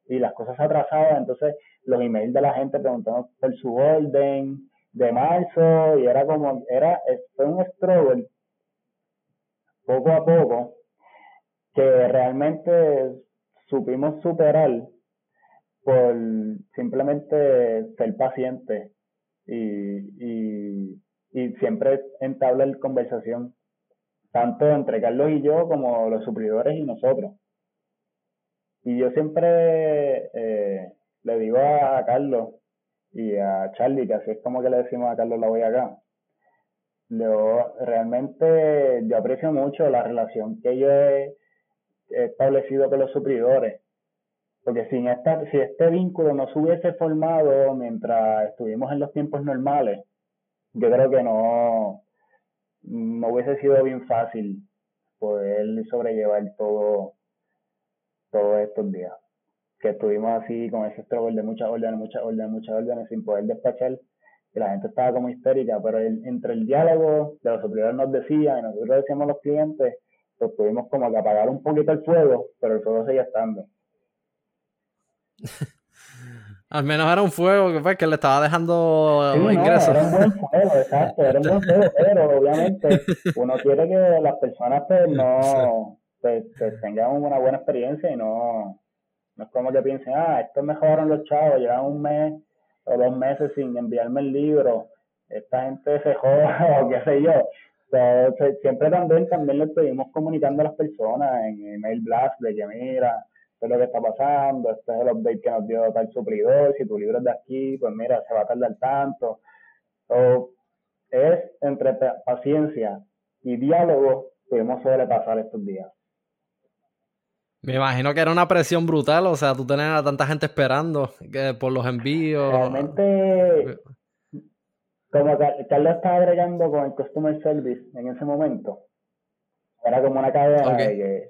y las cosas se atrasaban, entonces los emails de la gente preguntando por su orden, de marzo y era como, era, fue un struggle poco a poco que realmente supimos superar por simplemente ser paciente y, y, y siempre entablar conversación, tanto entre Carlos y yo como los suplidores y nosotros. Y yo siempre eh, le digo a Carlos, y a Charlie, que así es como que le decimos a Carlos la voy acá, yo realmente yo aprecio mucho la relación que yo he establecido con los suplidores. Porque sin esta, si este vínculo no se hubiese formado mientras estuvimos en los tiempos normales, yo creo que no, no hubiese sido bien fácil poder sobrellevar todo todos estos días. Que estuvimos así con ese struggle de muchas órdenes, muchas órdenes, muchas órdenes sin poder despachar. Y la gente estaba como histérica, pero entre el diálogo de los superiores nos decían y nosotros decíamos a los clientes, pues tuvimos como que apagar un poquito el fuego, pero el fuego seguía estando. Al menos era un fuego que, pues, que le estaba dejando sí, ingresos. era un buen fuego, exacto, era un buen fuego, pero obviamente uno quiere que las personas pues no pues, pues, tengan una buena experiencia y no, no es como que piensen, ah, estos mejoraron los chavos, llevan un mes o dos meses sin enviarme el libro, esta gente se joda o qué sé yo. siempre también, también le estuvimos comunicando a las personas en email blast de que mira, esto es lo que está pasando, este es el update que nos dio tal supridor, si tu libro es de aquí, pues mira, se va a tardar tanto. So, es entre paciencia y diálogo pudimos sobrepasar estos días. Me imagino que era una presión brutal, o sea, tú tenías a tanta gente esperando que por los envíos. Realmente, como Carlos estaba agregando con el Customer Service en ese momento, era como una cadena de que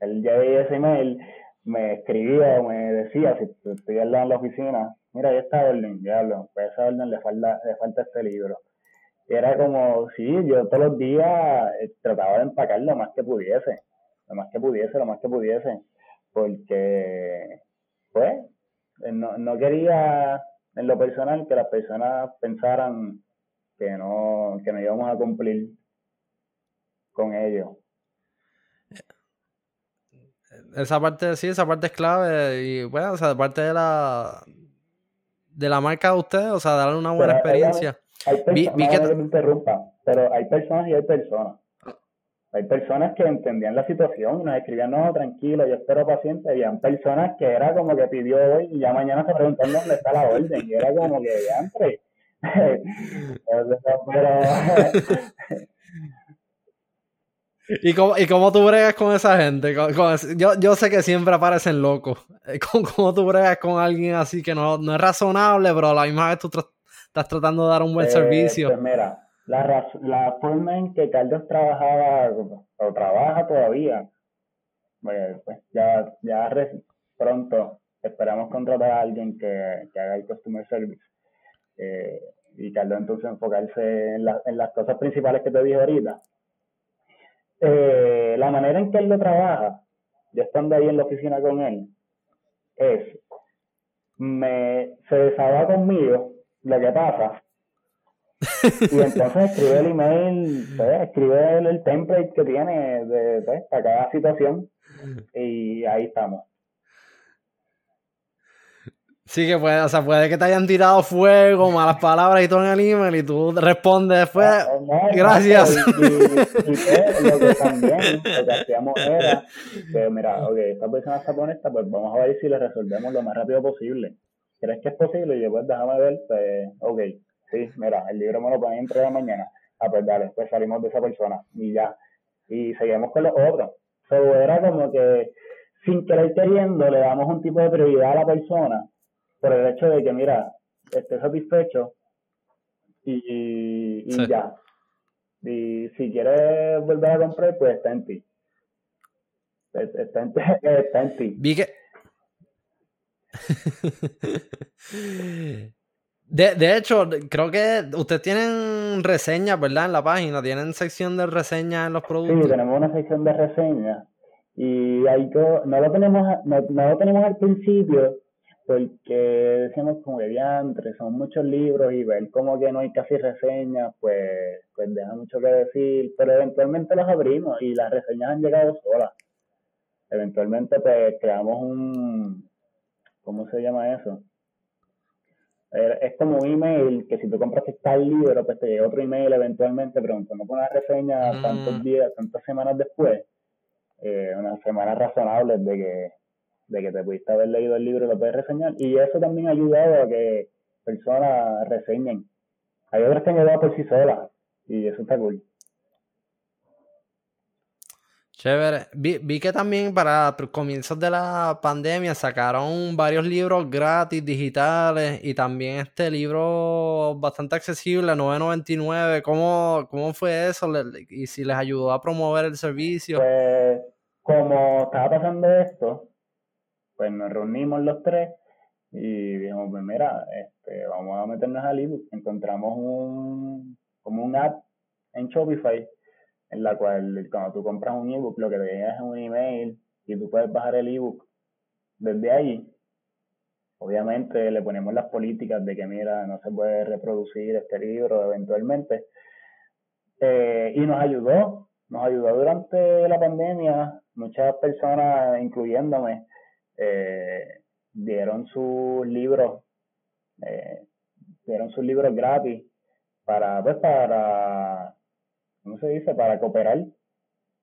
él ya veía ese email, me escribía o me decía, si estoy en la oficina, mira, ya está orden, diablo, pues a esa orden le falta, le falta este libro. Y era como, sí, yo todos los días eh, trataba de empacar lo más que pudiese, lo más que pudiese, lo más que pudiese, porque, pues, eh, no, no quería en lo personal que las personas pensaran que no, que no íbamos a cumplir con ello esa parte, sí, esa parte es clave. Y bueno, o sea, parte de la de la marca de ustedes, o sea, darle una buena experiencia. Hay, personas, que... me interrumpa, pero hay personas y hay personas. Hay personas que entendían la situación y nos escribían, no, tranquilo, yo espero paciente. Habían personas que era como que pidió hoy y ya mañana se preguntan dónde está la orden. Y era como que, entre. pero, ¿Y cómo, ¿Y cómo tú bregas con esa gente? yo, yo sé que siempre aparecen locos. Eh, ¿Cómo, tú bregas con alguien así que no, no es razonable, pero a la misma vez tú estás tratando de dar un buen eh, servicio? Pues mira, la, la forma en que Carlos trabajaba o trabaja todavía, pues, pues ya, ya pronto esperamos contratar a alguien que, que haga el customer service. Eh, y Carlos entonces enfocarse en, en las cosas principales que te dije ahorita eh, la manera en que él lo trabaja, yo estando ahí en la oficina con él, es, me, se desahoga conmigo lo que pasa, y entonces escribe el email, pues, escribe el, template que tiene de, pues, para cada situación, y ahí estamos. Sí, que puede, o sea, puede que te hayan tirado fuego, malas palabras y todo en el email y tú respondes después, gracias. Y, y, lo que también, lo que hacíamos era que, mira, ok, esta persona está con esta, pues vamos a ver si le resolvemos lo más rápido posible. ¿Crees que es posible? Y yo, pues déjame ver, pues, ok, sí, mira, el libro me lo ponen entre la mañana. Ah, pues dale, pues salimos de esa persona y ya. Y seguimos con los otros. So, era como que, sin querer queriendo, le damos un tipo de prioridad a la persona por el hecho de que, mira, esté satisfecho y, y, ya. Y si quieres volver a comprar, pues está en ti. Está en, está en ti. Vi que... De, de, hecho, creo que ustedes tienen reseñas, ¿verdad? En la página, tienen sección de reseñas en los productos. Sí, tenemos una sección de reseñas y ahí no lo tenemos, no, no lo tenemos al principio porque decimos como que diantre, son muchos libros y ver como que no hay casi reseñas, pues, pues deja mucho que decir, pero eventualmente los abrimos y las reseñas han llegado solas. Eventualmente pues creamos un, ¿cómo se llama eso? Es como un email que si tú compras tal libro, pues te llega otro email eventualmente preguntando por una reseña mm. tantos días, tantas semanas después, eh, unas semanas razonables de que de que te pudiste haber leído el libro y lo puedes reseñar. Y eso también ha ayudado a que personas reseñen. Hay otras que han ayudado por sí solas, y eso está cool. Chévere. Vi, que también para comienzos de la pandemia sacaron varios libros gratis, digitales, y también este libro bastante accesible, 9.99. ¿Cómo, ¿Cómo fue eso? ¿Y si les ayudó a promover el servicio? Pues, como estaba pasando esto, pues nos reunimos los tres y dijimos, pues mira, este, vamos a meternos al ebook. Encontramos un, como un app en Shopify en la cual cuando tú compras un ebook lo que te llega es un email y tú puedes bajar el ebook desde ahí. Obviamente le ponemos las políticas de que mira, no se puede reproducir este libro eventualmente. Eh, y nos ayudó, nos ayudó durante la pandemia. Muchas personas, incluyéndome, eh, dieron sus libros, eh, dieron sus libros gratis para, pues, para ¿cómo se dice? Para cooperar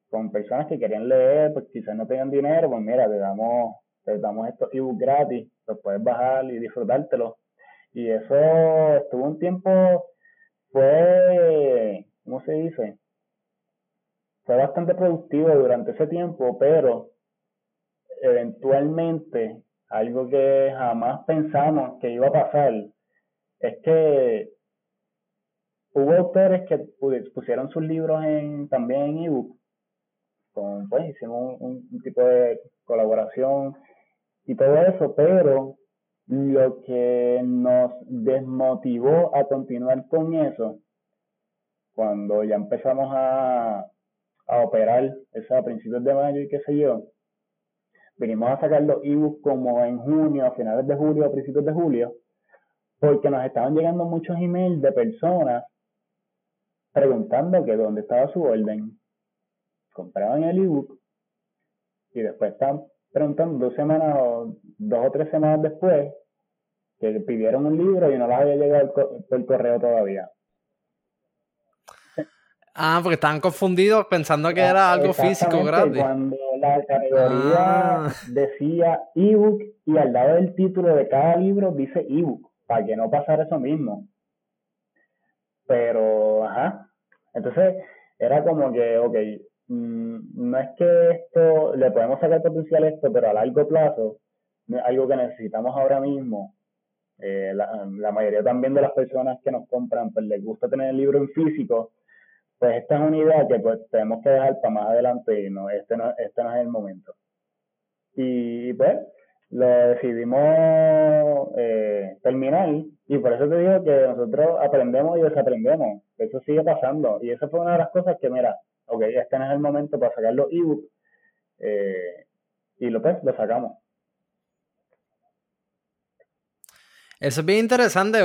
con personas que querían leer, pues quizás no tengan dinero, pues mira, te damos, te damos estos ebooks gratis, los puedes bajar y disfrutártelos. Y eso estuvo un tiempo, fue, ¿cómo se dice? Fue bastante productivo durante ese tiempo, pero eventualmente algo que jamás pensamos que iba a pasar es que hubo autores que pusieron sus libros en, también en ebook. Con, pues hicimos un, tipo de colaboración y todo eso, pero lo que nos desmotivó a continuar con eso, cuando ya empezamos a, a operar eso a principios de mayo y qué sé yo, vinimos a sacar los ebooks como en junio, a finales de julio, a principios de julio, porque nos estaban llegando muchos emails de personas preguntando que dónde estaba su orden. Compraban el ebook y después estaban preguntando dos semanas o dos o tres semanas después que pidieron un libro y no les había llegado por correo todavía. Ah, porque estaban confundidos pensando que era algo físico gratis. Cuando la categoría ah. decía ebook y al lado del título de cada libro dice ebook, para que no pasara eso mismo. Pero, ajá. Entonces, era como que, ok, mm, no es que esto, le podemos sacar potencial a esto, pero a largo plazo, algo que necesitamos ahora mismo. Eh, la, la, mayoría también de las personas que nos compran, pues les gusta tener el libro en físico, pues esta es una idea que pues tenemos que dejar para más adelante y no, este no, este no es el momento. Y pues, lo decidimos eh, terminar y por eso te digo que nosotros aprendemos y desaprendemos. Eso sigue pasando. Y eso fue una de las cosas que, mira, ok, este no es el momento para sacar los ebooks eh, y lo, pues, lo sacamos. Eso es bien interesante.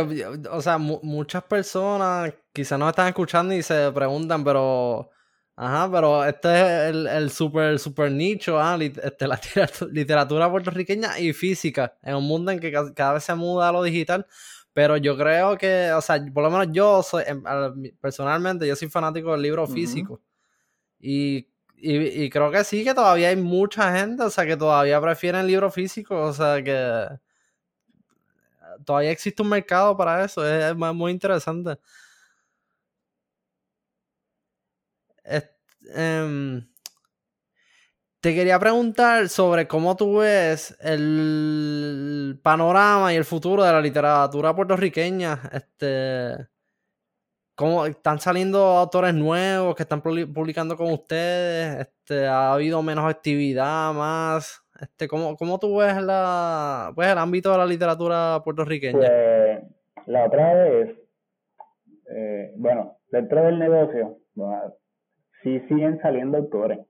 O sea, muchas personas quizás no están escuchando y se preguntan, pero Ajá, pero este es el, el super, super nicho, ah, este, la literatura puertorriqueña y física, en un mundo en que cada vez se muda a lo digital, pero yo creo que, o sea, por lo menos yo soy, em, personalmente, yo soy fanático del libro físico. Y, y, creo que sí, que todavía hay mucha gente, o sea, que todavía prefieren el libro físico, o sea, que todavía existe un mercado para eso, es muy interesante. Em, te quería preguntar sobre cómo tú ves el panorama y el futuro de la literatura puertorriqueña. Este, cómo están saliendo autores nuevos que están publicando con ustedes. Este, ha habido menos actividad, más. Este, ¿cómo, cómo tú ves la, pues, el ámbito de la literatura puertorriqueña? Pues, la otra vez, eh, bueno, dentro del negocio, sí siguen saliendo autores,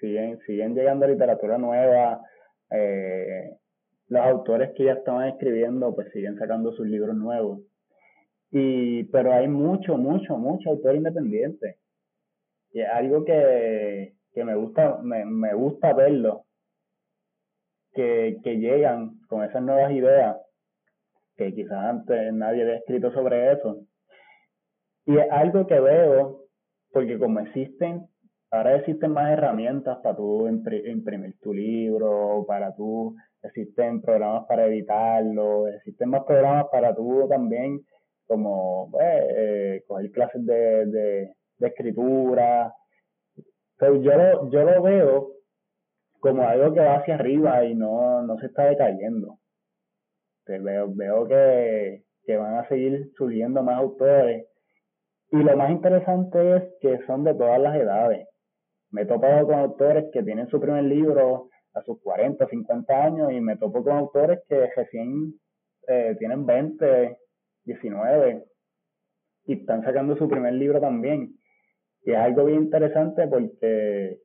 siguen, siguen llegando literatura nueva, eh, los autores que ya estaban escribiendo pues siguen sacando sus libros nuevos. Y, pero hay mucho, mucho, mucho autor independiente. Y es algo que, que me gusta, me, me gusta verlo. Que, que llegan con esas nuevas ideas que quizás antes nadie había escrito sobre eso. Y es algo que veo porque como existen, ahora existen más herramientas para tú imprimir tu libro, para tú, existen programas para editarlo, existen más programas para tú también como pues, eh, coger clases de, de, escritura. yo, lo, yo lo veo como algo que va hacia arriba y no, no se está decayendo. veo, veo que, que van a seguir surgiendo más autores. Y lo más interesante es que son de todas las edades. Me he topado con autores que tienen su primer libro a sus 40, 50 años y me topo con autores que recién eh, tienen 20, 19 y están sacando su primer libro también. Y es algo bien interesante porque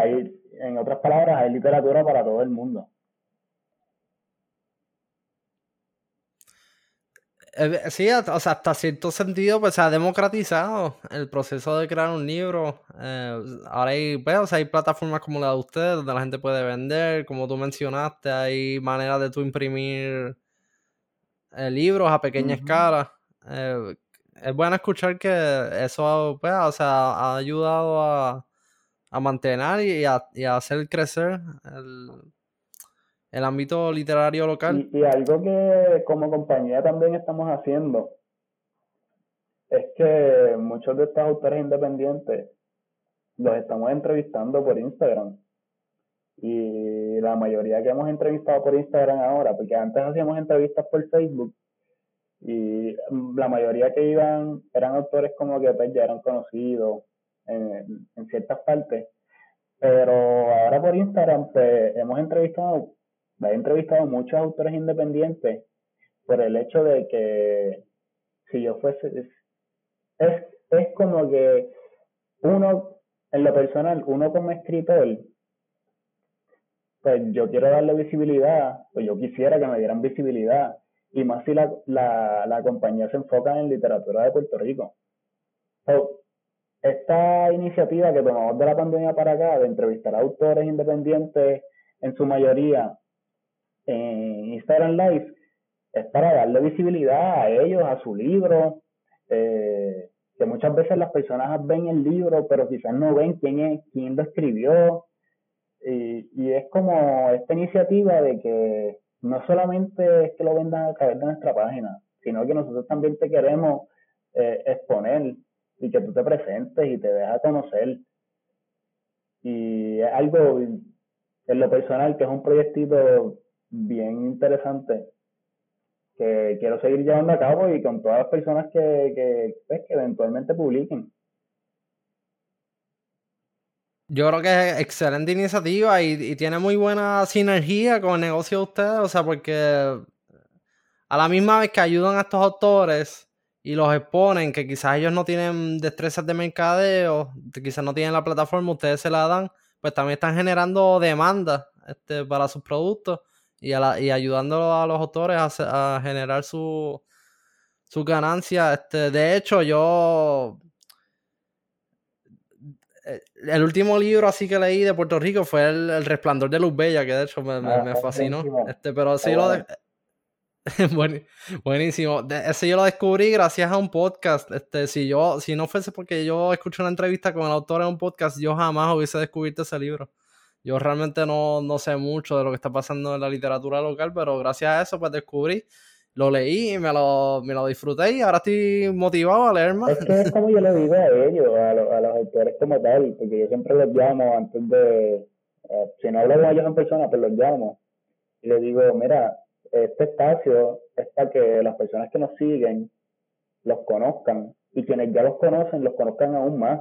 hay, en otras palabras, hay literatura para todo el mundo. Eh, sí, o sea, hasta cierto sentido, pues se ha democratizado el proceso de crear un libro. Eh, ahora hay, pues, hay plataformas como la de ustedes donde la gente puede vender, como tú mencionaste, hay maneras de tú imprimir eh, libros a pequeña escala. es bueno escuchar que eso, pues, o sea, ha ayudado a, a mantener y a, y a hacer crecer el el ámbito literario local. Y, algo que como compañía también estamos haciendo es que muchos de estos autores independientes los estamos entrevistando por Instagram. Y la mayoría que hemos entrevistado por Instagram ahora, porque antes hacíamos entrevistas por Facebook y la mayoría que iban eran autores como que pues, ya eran conocidos en, ciertas partes. Pero ahora por Instagram pues, hemos entrevistado me he entrevistado a muchos autores independientes por el hecho de que si yo fuese, es, es como que uno, en lo personal, uno como escritor, pues yo quiero darle visibilidad, pues yo quisiera que me dieran visibilidad, y más si la, la, la compañía se enfoca en literatura de Puerto Rico. Esta iniciativa que tomamos de la pandemia para acá, de entrevistar a autores independientes, en su mayoría, en Instagram Live es para darle visibilidad a ellos, a su libro, eh, que muchas veces las personas ven el libro, pero quizás no ven quién es, quién lo escribió. Y, y es como esta iniciativa de que no solamente es que lo vendan a través de nuestra página, sino que nosotros también te queremos eh, exponer y que tú te presentes y te dejas conocer. Y es algo, en lo personal, que es un proyectito bien interesante que quiero seguir llevando a cabo y con todas las personas que, que, pues, que eventualmente publiquen. Yo creo que es excelente iniciativa y, tiene muy buena sinergia con el negocio de ustedes, o sea, porque a la misma vez que ayudan a estos autores y los exponen, que quizás ellos no tienen destrezas de mercadeo, quizás no tienen la plataforma, ustedes se la dan, pues también están generando demanda este, para sus productos y, y ayudando a los autores a, generar su, su ganancia. Este, de hecho, yo eh, el último libro así que leí de Puerto Rico fue El, Resplandor de Luz Bella, que de hecho me, ah, fascinó. Este, pero sí lo buenísimo. ese yo lo descubrí gracias a un podcast. Este, si yo, si no fuese porque yo escuché una entrevista con el autor en un podcast, yo jamás hubiese descubierto ese libro. Yo realmente no, no sé mucho de lo que está pasando en la literatura local, pero gracias a eso pues descubrí, lo leí y me lo, me lo disfruté y ahora estoy motivado a leer más. Es que es como yo le digo a ellos, a, a los autores como tal, porque yo siempre los llamo antes de, eh, si no hablo con ellos en persona, pues los llamo y les digo, mira, este espacio es para que las personas que nos siguen los conozcan y quienes ya los conocen los conozcan aún más.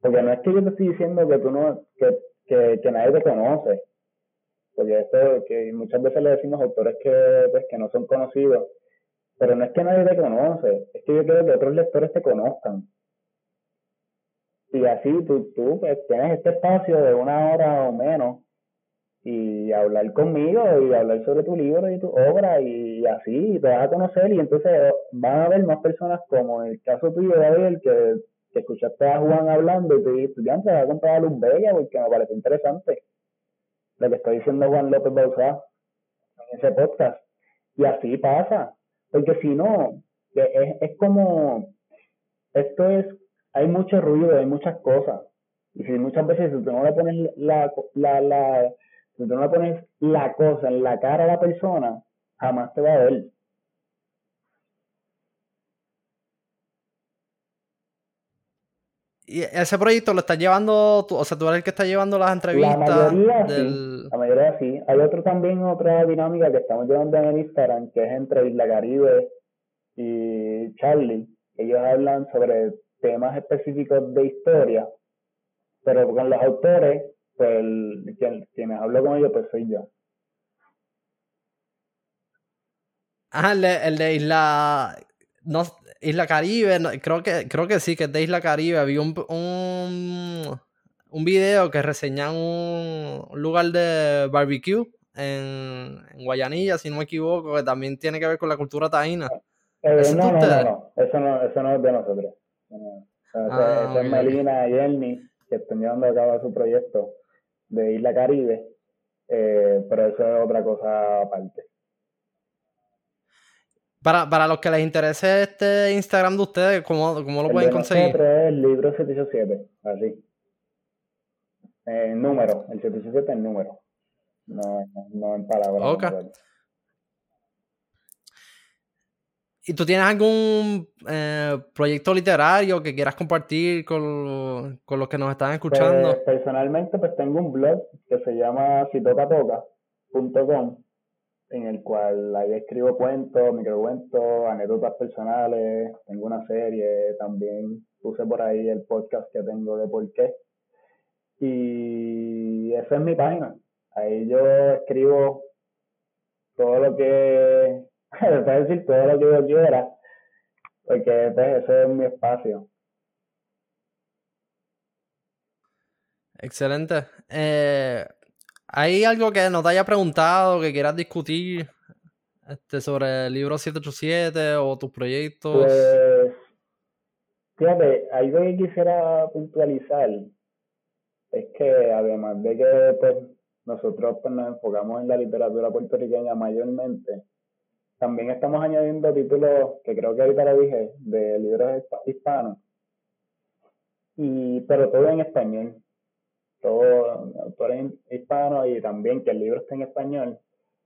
Porque no es que yo te estoy diciendo que tú no, que que, que nadie te conoce. Porque esto que muchas veces le decimos autores que, pues, que no son conocidos, pero no es que nadie te conoce, es que yo quiero que otros lectores te conozcan. Y así tú, tú pues, tienes este espacio de una hora o menos y hablar conmigo y hablar sobre tu libro y tu obra y, así te vas a conocer y entonces van a haber más personas como en el caso tuyo David que que escuchaste a Juan hablando y te dijiste, ya te voy a comprar a Bella porque me parece interesante lo que está diciendo Juan López Bauzá en ese podcast. Y así pasa, porque si no, es, es como, esto es, hay mucho ruido, hay muchas cosas. Y si muchas veces tú no le pones la, la, la, si tú no pones la cosa en la cara a la persona, jamás te va a ver. Y ese proyecto lo estás llevando, tú, o sea, tú eres el que está llevando las entrevistas. La mayoría del... sí, la mayoría sí. Hay otro también, otra dinámica que estamos llevando en el Instagram, que es entre Isla Caribe y Charlie. Ellos hablan sobre temas específicos de historia, pero con los autores pues quien, quienes hablo con ellos, pues soy yo. Ah, el de, el de Isla. No, Isla Caribe, creo que creo que sí, que es de Isla Caribe. Vi un, un, un video que reseña un, lugar de barbecue en, Guayanilla, si no me equivoco, que también tiene que ver con la cultura taína. Eh, no, no, no, eso no, eso no es de nosotros. Ah, eso, es Melina y Ernie, que están llevando a cabo su proyecto de Isla Caribe, eh, pero eso es otra cosa aparte. Para, para los que les interese este Instagram de ustedes, ¿cómo, cómo lo pueden conseguir? el libro 787, así. En número, el 787 en número. No, no en palabras. Okay. ¿Y tú tienes algún eh, proyecto literario que quieras compartir con, con, los que nos están escuchando? Pues, personalmente, pues tengo un blog que se llama sitocatoca.com en el cual ahí escribo cuentos, microcuentos, anécdotas personales, tengo una serie, también puse por ahí el podcast que tengo de por qué. Y esa es mi página. Ahí yo escribo todo lo que, puedo decir todo lo que yo quiera, porque pues, ese es mi espacio. Excelente. Eh, ¿Hay algo que no te haya preguntado, que quieras discutir este, sobre el libro 787 o tus proyectos? Pues, fíjate, algo que quisiera puntualizar es que además de que pues, nosotros pues, nos enfocamos en la literatura puertorriqueña mayormente, también estamos añadiendo títulos, que creo que ahorita lo dije, de libros hispanos, y, pero todo en español. Todos autores hispanos y también que el libro esté en español,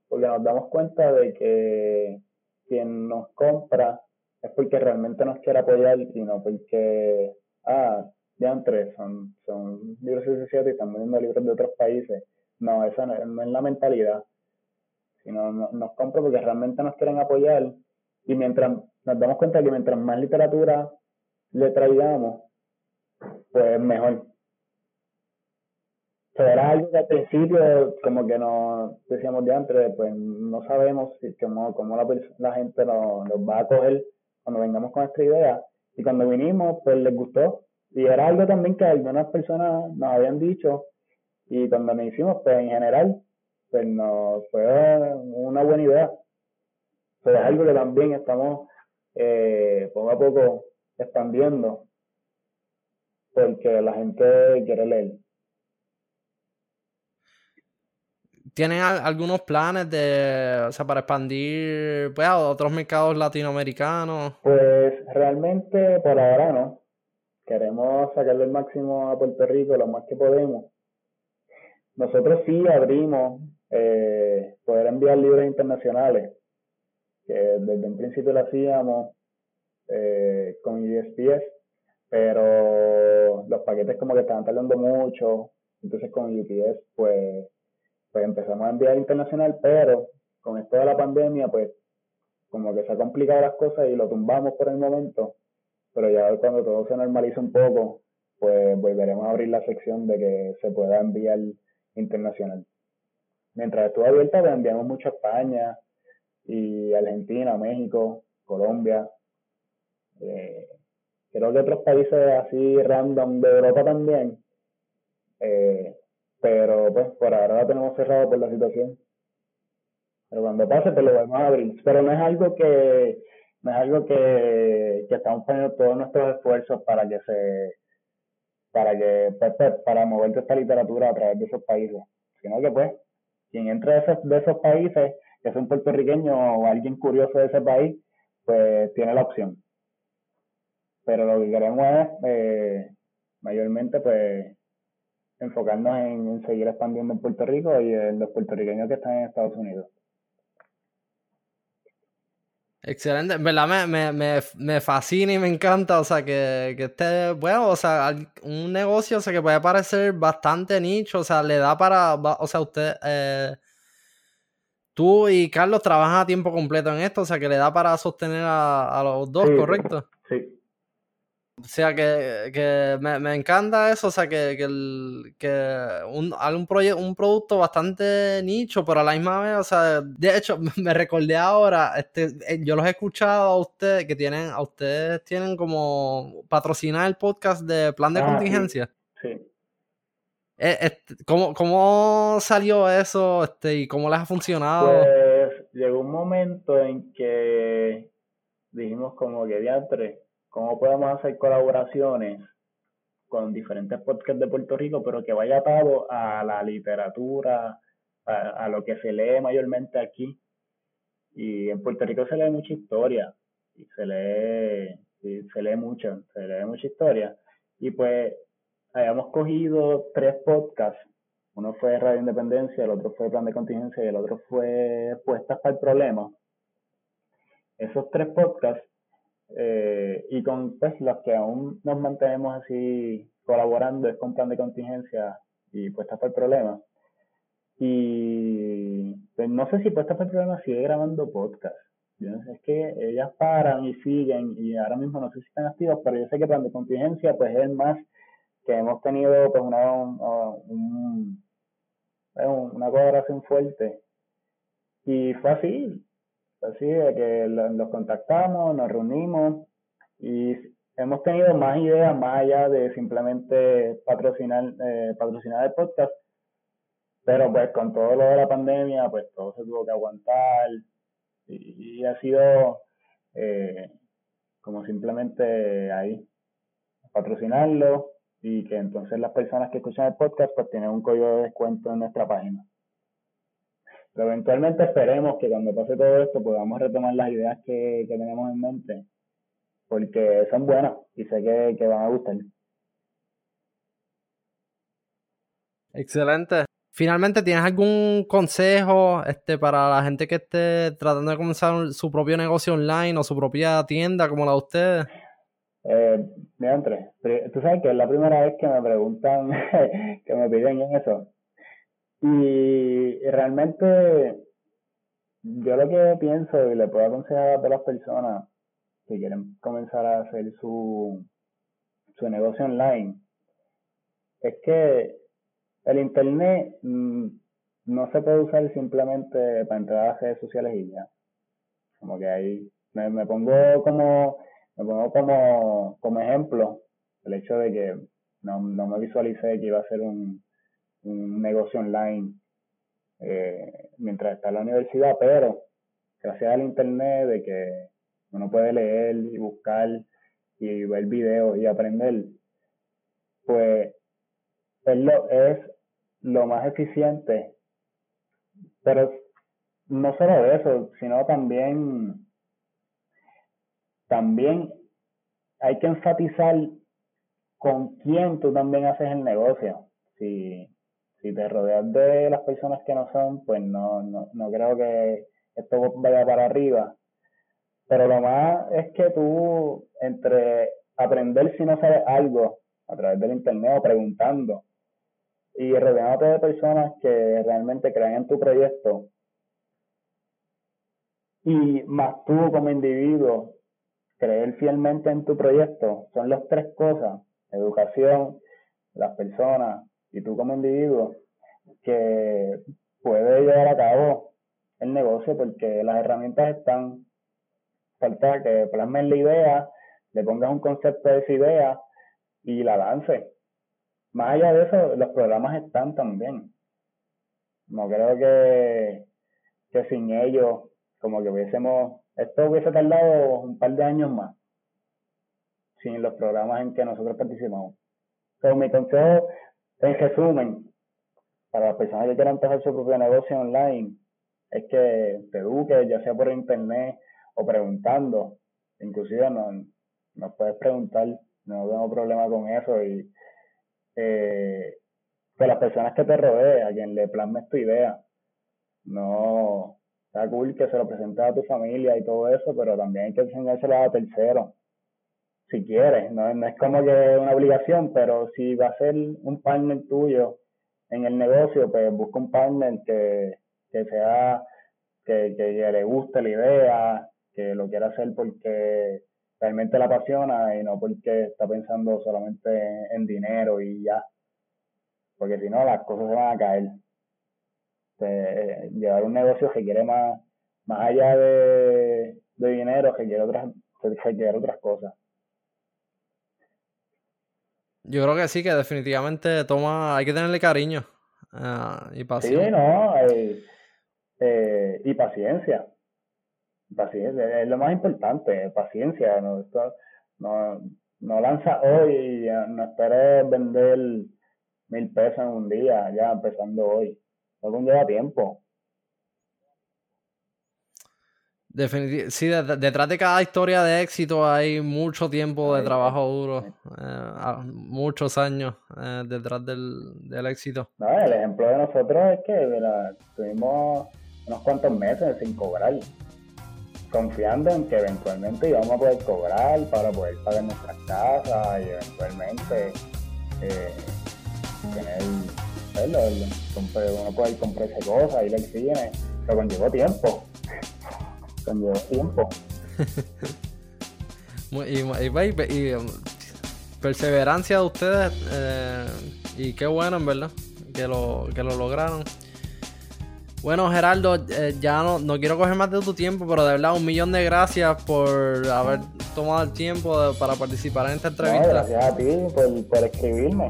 porque nos damos cuenta de que quien nos compra es porque realmente nos quiere apoyar y no porque, ah, ya entre, son, son libros de y están vendiendo libros de otros países. No, esa no, es la mentalidad, sino nos compra porque realmente nos quieren apoyar y mientras nos damos cuenta que mientras más literatura le traigamos, pues mejor era algo que al principio como que nos decíamos de antes, pues no sabemos si, cómo, cómo la, la gente nos, va a coger cuando vengamos con esta idea. Y cuando vinimos, pues les gustó. Y era algo también que algunas personas nos habían dicho. Y cuando nos hicimos, pues en general, pues nos fue una buena idea. Pues es algo que también estamos eh, poco a poco expandiendo. Porque la gente quiere leer. ¿Tienen algunos planes de, o sea, para expandir pues, a otros mercados latinoamericanos? Pues realmente por ahora no. Queremos sacarle el máximo a Puerto Rico lo más que podemos. Nosotros sí abrimos eh, poder enviar libros internacionales, que desde un principio lo hacíamos eh, con USPS, pero los paquetes como que estaban tardando mucho, entonces con UPS pues pues empezamos a enviar internacional, pero con esto de la pandemia, pues como que se ha complicado las cosas y lo tumbamos por el momento, pero ya cuando todo se normalice un poco, pues volveremos a abrir la sección de que se pueda enviar internacional. Mientras estuvo abierta, pues enviamos mucho a España y Argentina, México, Colombia. Eh, creo que otros países así random de Europa también. Eh, pero pues por ahora lo tenemos cerrado por la situación. Pero cuando pase, pues lo vamos a abrir. Pero no es algo que, no es algo que, que estamos poniendo todos nuestros esfuerzos para que se, para que, pues, pues para mover esta literatura a través de esos países. Sino que pues, quien entre de esos, de esos países, que es un puertorriqueño o alguien curioso de ese país, pues tiene la opción. Pero lo que queremos es, eh, mayormente, pues, enfocarnos en, seguir expandiendo en Puerto Rico y en los puertorriqueños que están en Estados Unidos. Excelente, en verdad me, me, me, me, fascina y me encanta, o sea, que, que esté, bueno, o sea, un negocio, o sea, que puede parecer bastante nicho, o sea, le da para, o sea, usted, eh, tú y Carlos trabajan a tiempo completo en esto, o sea, que le da para sostener a, los dos, ¿correcto? Sí. O sea, que, que me, me, encanta eso, o sea, que, que, el, que un, un, un producto bastante nicho, pero a la misma vez, o sea, de hecho, me recordé ahora, este, eh, yo los he escuchado a ustedes, que tienen, a ustedes tienen como patrocinar el podcast de plan de ah, contingencia. Sí. Eh, este, ¿cómo, ¿Cómo salió eso este, y cómo les ha funcionado? Pues llegó un momento en que dijimos como que diantre cómo podemos hacer colaboraciones con diferentes podcasts de Puerto Rico, pero que vaya atado a la literatura, a, lo que se lee mayormente aquí. Y en Puerto Rico se lee mucha historia, y se lee, se lee mucho, se lee mucha historia. Y pues habíamos cogido tres podcasts, uno fue Radio Independencia, el otro fue Plan de Contingencia y el otro fue Puestas para el Problema. Esos tres podcasts eh, y con pues, los que aún nos mantenemos así colaborando es con plan de contingencia y puesta por el problema. Y pues, no sé si puesta por el problema sigue grabando podcast. es que ellas paran y siguen y ahora mismo no sé si están activos, pero yo sé que plan de contingencia pues es más que hemos tenido pues una, un, una colaboración fuerte. Y fue así, así de que los contactamos, nos reunimos y hemos tenido más ideas más allá de simplemente patrocinar, eh, patrocinar el podcast, pero pues con todo lo de la pandemia, pues todo se tuvo que aguantar y, ha sido eh, como simplemente ahí patrocinarlo y que entonces las personas que escuchan el podcast pues tienen un código de descuento en nuestra página. Pero eventualmente esperemos que cuando pase todo esto podamos retomar las ideas que, tenemos en mente, porque son buenas y sé que, van a gustar. Excelente. Finalmente, ¿tienes algún consejo este, para la gente que esté tratando de comenzar su propio negocio online o su propia tienda como la de ustedes? Eh, entre, tú sabes que es la primera vez que me preguntan, que me piden eso. Y realmente yo lo que pienso y le puedo aconsejar a todas las personas que quieren comenzar a hacer su, su negocio online es que el internet mm, no se puede usar simplemente para entrar a redes sociales y ya. Como que ahí me, me pongo como me pongo como, como ejemplo el hecho de que no, no me visualicé que iba a ser un, un negocio online eh, mientras está en la universidad, pero gracias al internet de que uno puede leer y buscar y ver videos y aprender, pues es lo, es lo más eficiente. Pero no solo eso, sino también, también hay que enfatizar con quién tú también haces el negocio. Si, si te rodeas de las personas que no son, pues no, no, no creo que esto vaya para arriba. Pero lo más es que tú, entre aprender si no sabes algo a través del internet o preguntando, y rodeándote de personas que realmente creen en tu proyecto, y más tú como individuo, creer fielmente en tu proyecto, son las tres cosas, educación, las personas y tú como individuo que puede llevar a cabo el negocio porque las herramientas están. Falta que plasmes la idea, le pongas un concepto de esa idea y la lance. Más allá de eso, los programas están también. No creo que, que sin ellos, como que hubiésemos, esto hubiese tardado un par de años más, sin los programas en que nosotros participamos. Pero mi consejo en resumen, para las personas que quieran empezar su propio negocio online, es que te eduques, ya sea por internet o preguntando. Inclusive nos, nos puedes preguntar, no tengo problema con eso. Y eh, que las personas que te rodean, a quien le plasmes tu idea, no, está cool que se lo presentes a tu familia y todo eso, pero también hay que enseñárselo a terceros, si quieres, no, es como que una obligación, pero si va a ser un partner tuyo en el negocio, pues busca un partner que, que sea, que, que, le guste la idea, que lo quiera hacer porque realmente la apasiona y no porque está pensando solamente en dinero y ya. Porque si no, las cosas se van a caer. Este, llevar un negocio requiere más, más allá de, de dinero, requiere otras, requiere otras cosas. Yo creo que sí, que definitivamente toma, hay que tenerle cariño uh, y paciencia. Sí, no, eh, y paciencia. Paciencia, es lo más importante, paciencia. No, no, no lanza hoy y no esperes vender mil pesos en un día, ya empezando hoy. Todo lleva tiempo. Definitivamente, sí, detrás de cada historia de éxito hay mucho tiempo de trabajo duro, eh, muchos años eh, detrás del, del, éxito. No, el ejemplo de nosotros es que tuvimos unos cuantos meses sin cobrar, confiando en que eventualmente íbamos a poder cobrar para poder pagar nuestras casas y eventualmente eh, tener uno puede comprarse cosas, ir al cine, pero conllevó tiempo. Conllevó tiempo. y, y, um, perseverancia de ustedes eh, y qué bueno en verdad que lo, que lo lograron. Bueno, Gerardo, eh, ya no, no, quiero coger más de tu tiempo, pero de verdad un millón de gracias por haber tomado el tiempo para participar en esta entrevista. gracias a ti por, por escribirme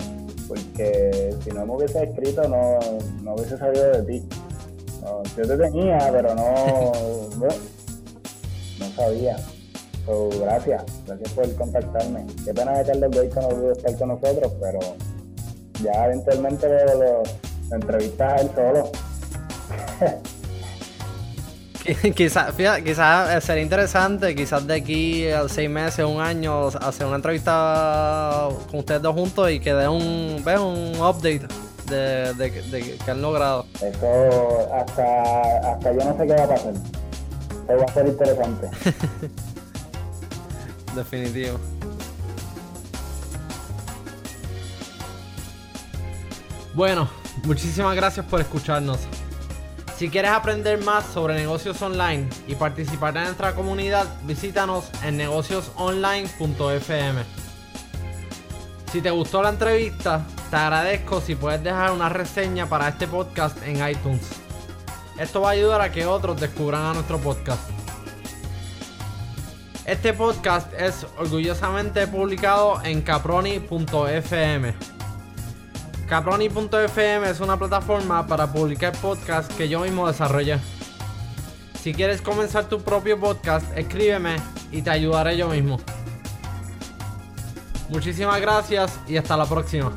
porque si no me hubiese escrito no, no hubiese sabido de ti. yo te tenía, pero no, sabía. gracias, gracias por contactarme. Qué pena que Carlos Boy no pudo estar con nosotros, pero ya eventualmente lo, lo, lo entrevistas a él solo. quizás quizá sería interesante, quizás de aquí a seis meses, un año, hacer una entrevista con ustedes dos juntos y que dé un, un update de, de, de, que han logrado. Eso hasta, hasta yo no sé qué va a pasar. Eso va a ser interesante. Definitivo. Bueno, muchísimas gracias por escucharnos. Si quieres aprender más sobre negocios online y participar en nuestra comunidad, visítanos en negociosonline.fm. Si te gustó la entrevista, te agradezco si puedes dejar una reseña para este podcast en iTunes. Esto va a ayudar a que otros descubran a nuestro podcast. Este podcast es orgullosamente publicado en caproni.fm. Caproni.fm es una plataforma para publicar podcasts que yo mismo desarrollé. Si quieres comenzar tu propio podcast, escríbeme y te ayudaré yo mismo. Muchísimas gracias y hasta la próxima.